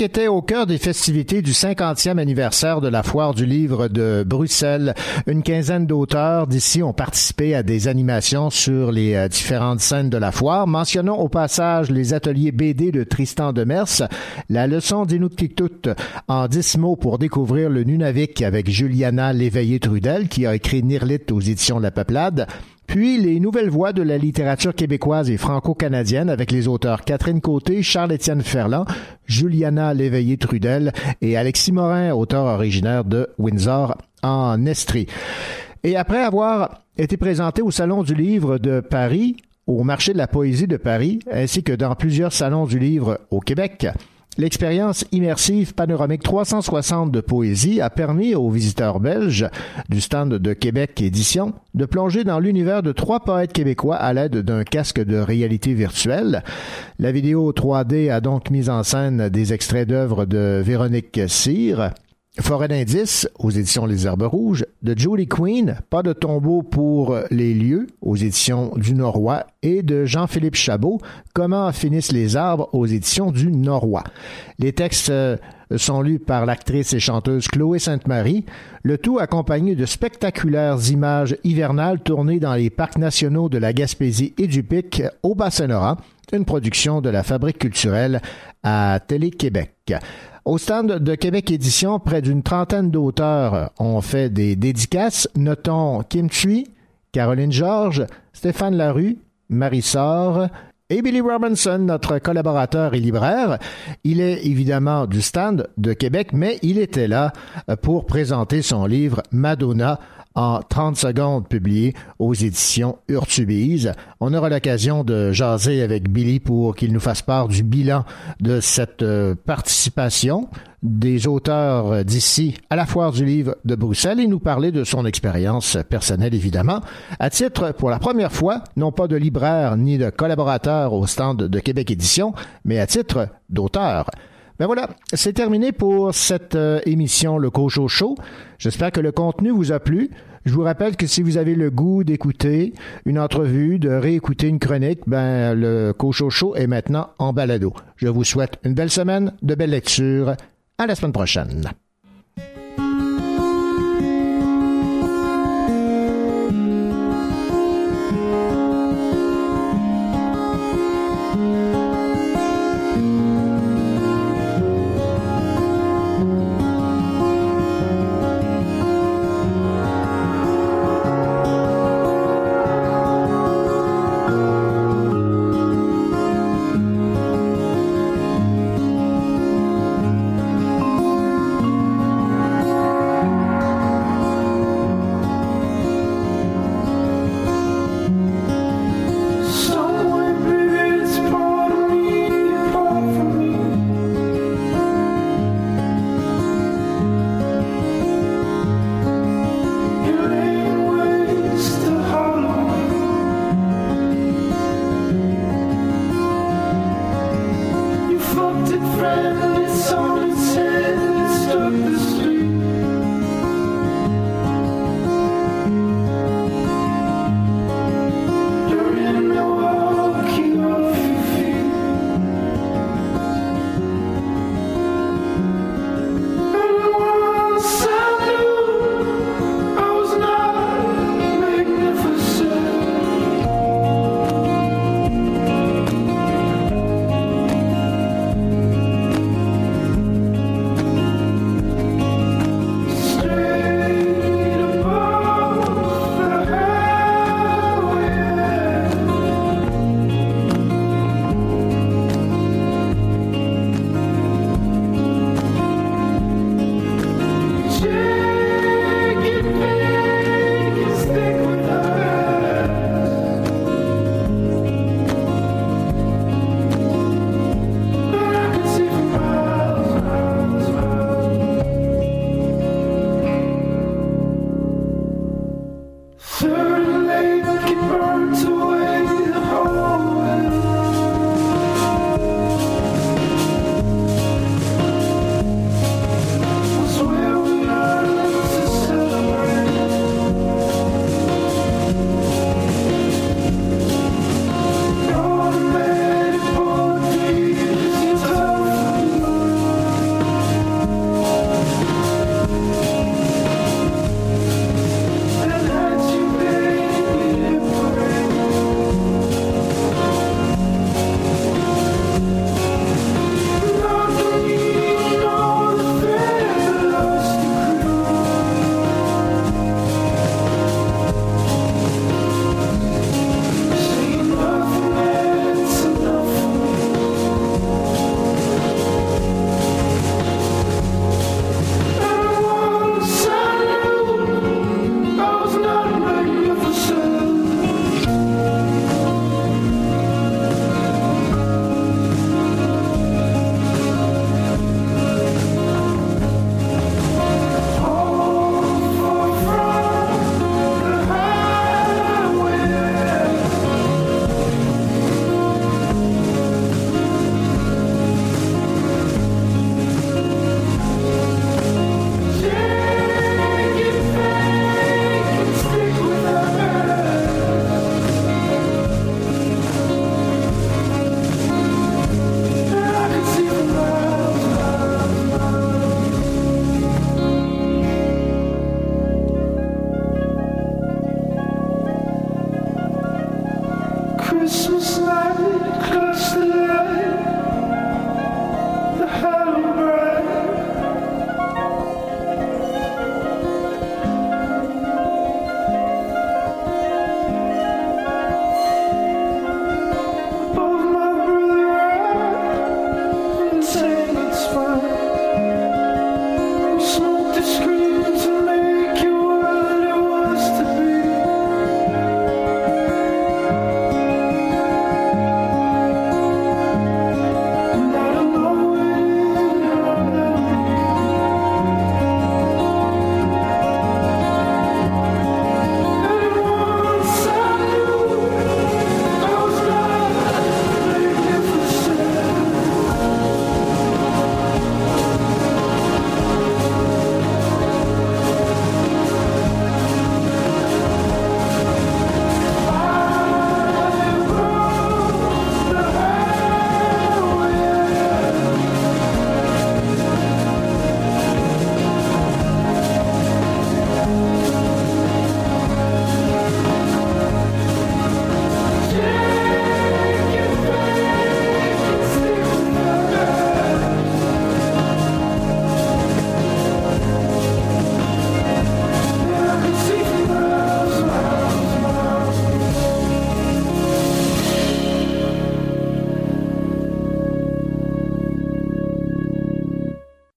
[SPEAKER 1] Québec était au cœur des festivités du 50e anniversaire de la Foire du livre de Bruxelles. Une quinzaine d'auteurs d'ici ont participé à des animations sur les euh, différentes scènes de la foire. Mentionnons au passage les ateliers BD de Tristan Demers, la leçon d'Inuktitut en dix mots pour découvrir le Nunavik avec Juliana Léveillé-Trudel qui a écrit Nirlit aux éditions La Peuplade. Puis les nouvelles voix de la littérature québécoise et franco-canadienne avec les auteurs Catherine Côté, Charles-Étienne Ferland, Juliana Léveillé-Trudel et Alexis Morin, auteur originaire de Windsor en Estrie. Et après avoir été présenté au Salon du Livre de Paris, au Marché de la Poésie de Paris, ainsi que dans plusieurs salons du livre au Québec, L'expérience immersive panoramique 360 de poésie a permis aux visiteurs belges du stand de Québec Édition de plonger dans l'univers de trois poètes québécois à l'aide d'un casque de réalité virtuelle. La vidéo 3D a donc mis en scène des extraits d'œuvres de Véronique Cyr, Forêt d'indices aux éditions Les Herbes Rouges, de Julie Queen, Pas de tombeau pour les lieux aux éditions du Norrois et de Jean-Philippe Chabot, Comment finissent les arbres aux éditions du Norrois. Les textes euh, sont lus par l'actrice et chanteuse Chloé Sainte-Marie, le tout accompagné de spectaculaires images hivernales tournées dans les parcs nationaux de la Gaspésie et du Pic au Bas-Saint-Laurent, une production de la Fabrique culturelle à Télé-Québec. Au stand de Québec Édition, près d'une trentaine d'auteurs ont fait des dédicaces. Notons Kim Thuy, Caroline Georges, Stéphane Larue, Marie Sor et Billy Robinson, notre collaborateur et libraire. Il est évidemment du stand de Québec, mais il était là pour présenter son livre Madonna en 30 secondes publié aux éditions Urtubise. On aura l'occasion de jaser avec Billy pour qu'il nous fasse part du bilan de cette euh, participation des auteurs d'ici à la foire du livre de Bruxelles et nous parler de son expérience personnelle évidemment, à titre pour la première fois, non pas de libraire ni de collaborateur au stand de Québec Édition, mais à titre d'auteur. Ben voilà, c'est terminé pour cette euh, émission Le Cocho Show. J'espère que le contenu vous a plu. Je vous rappelle que si vous avez le goût d'écouter une entrevue, de réécouter une chronique, ben le Cocho Show est maintenant en balado. Je vous souhaite une belle semaine, de belles lectures. À la semaine prochaine.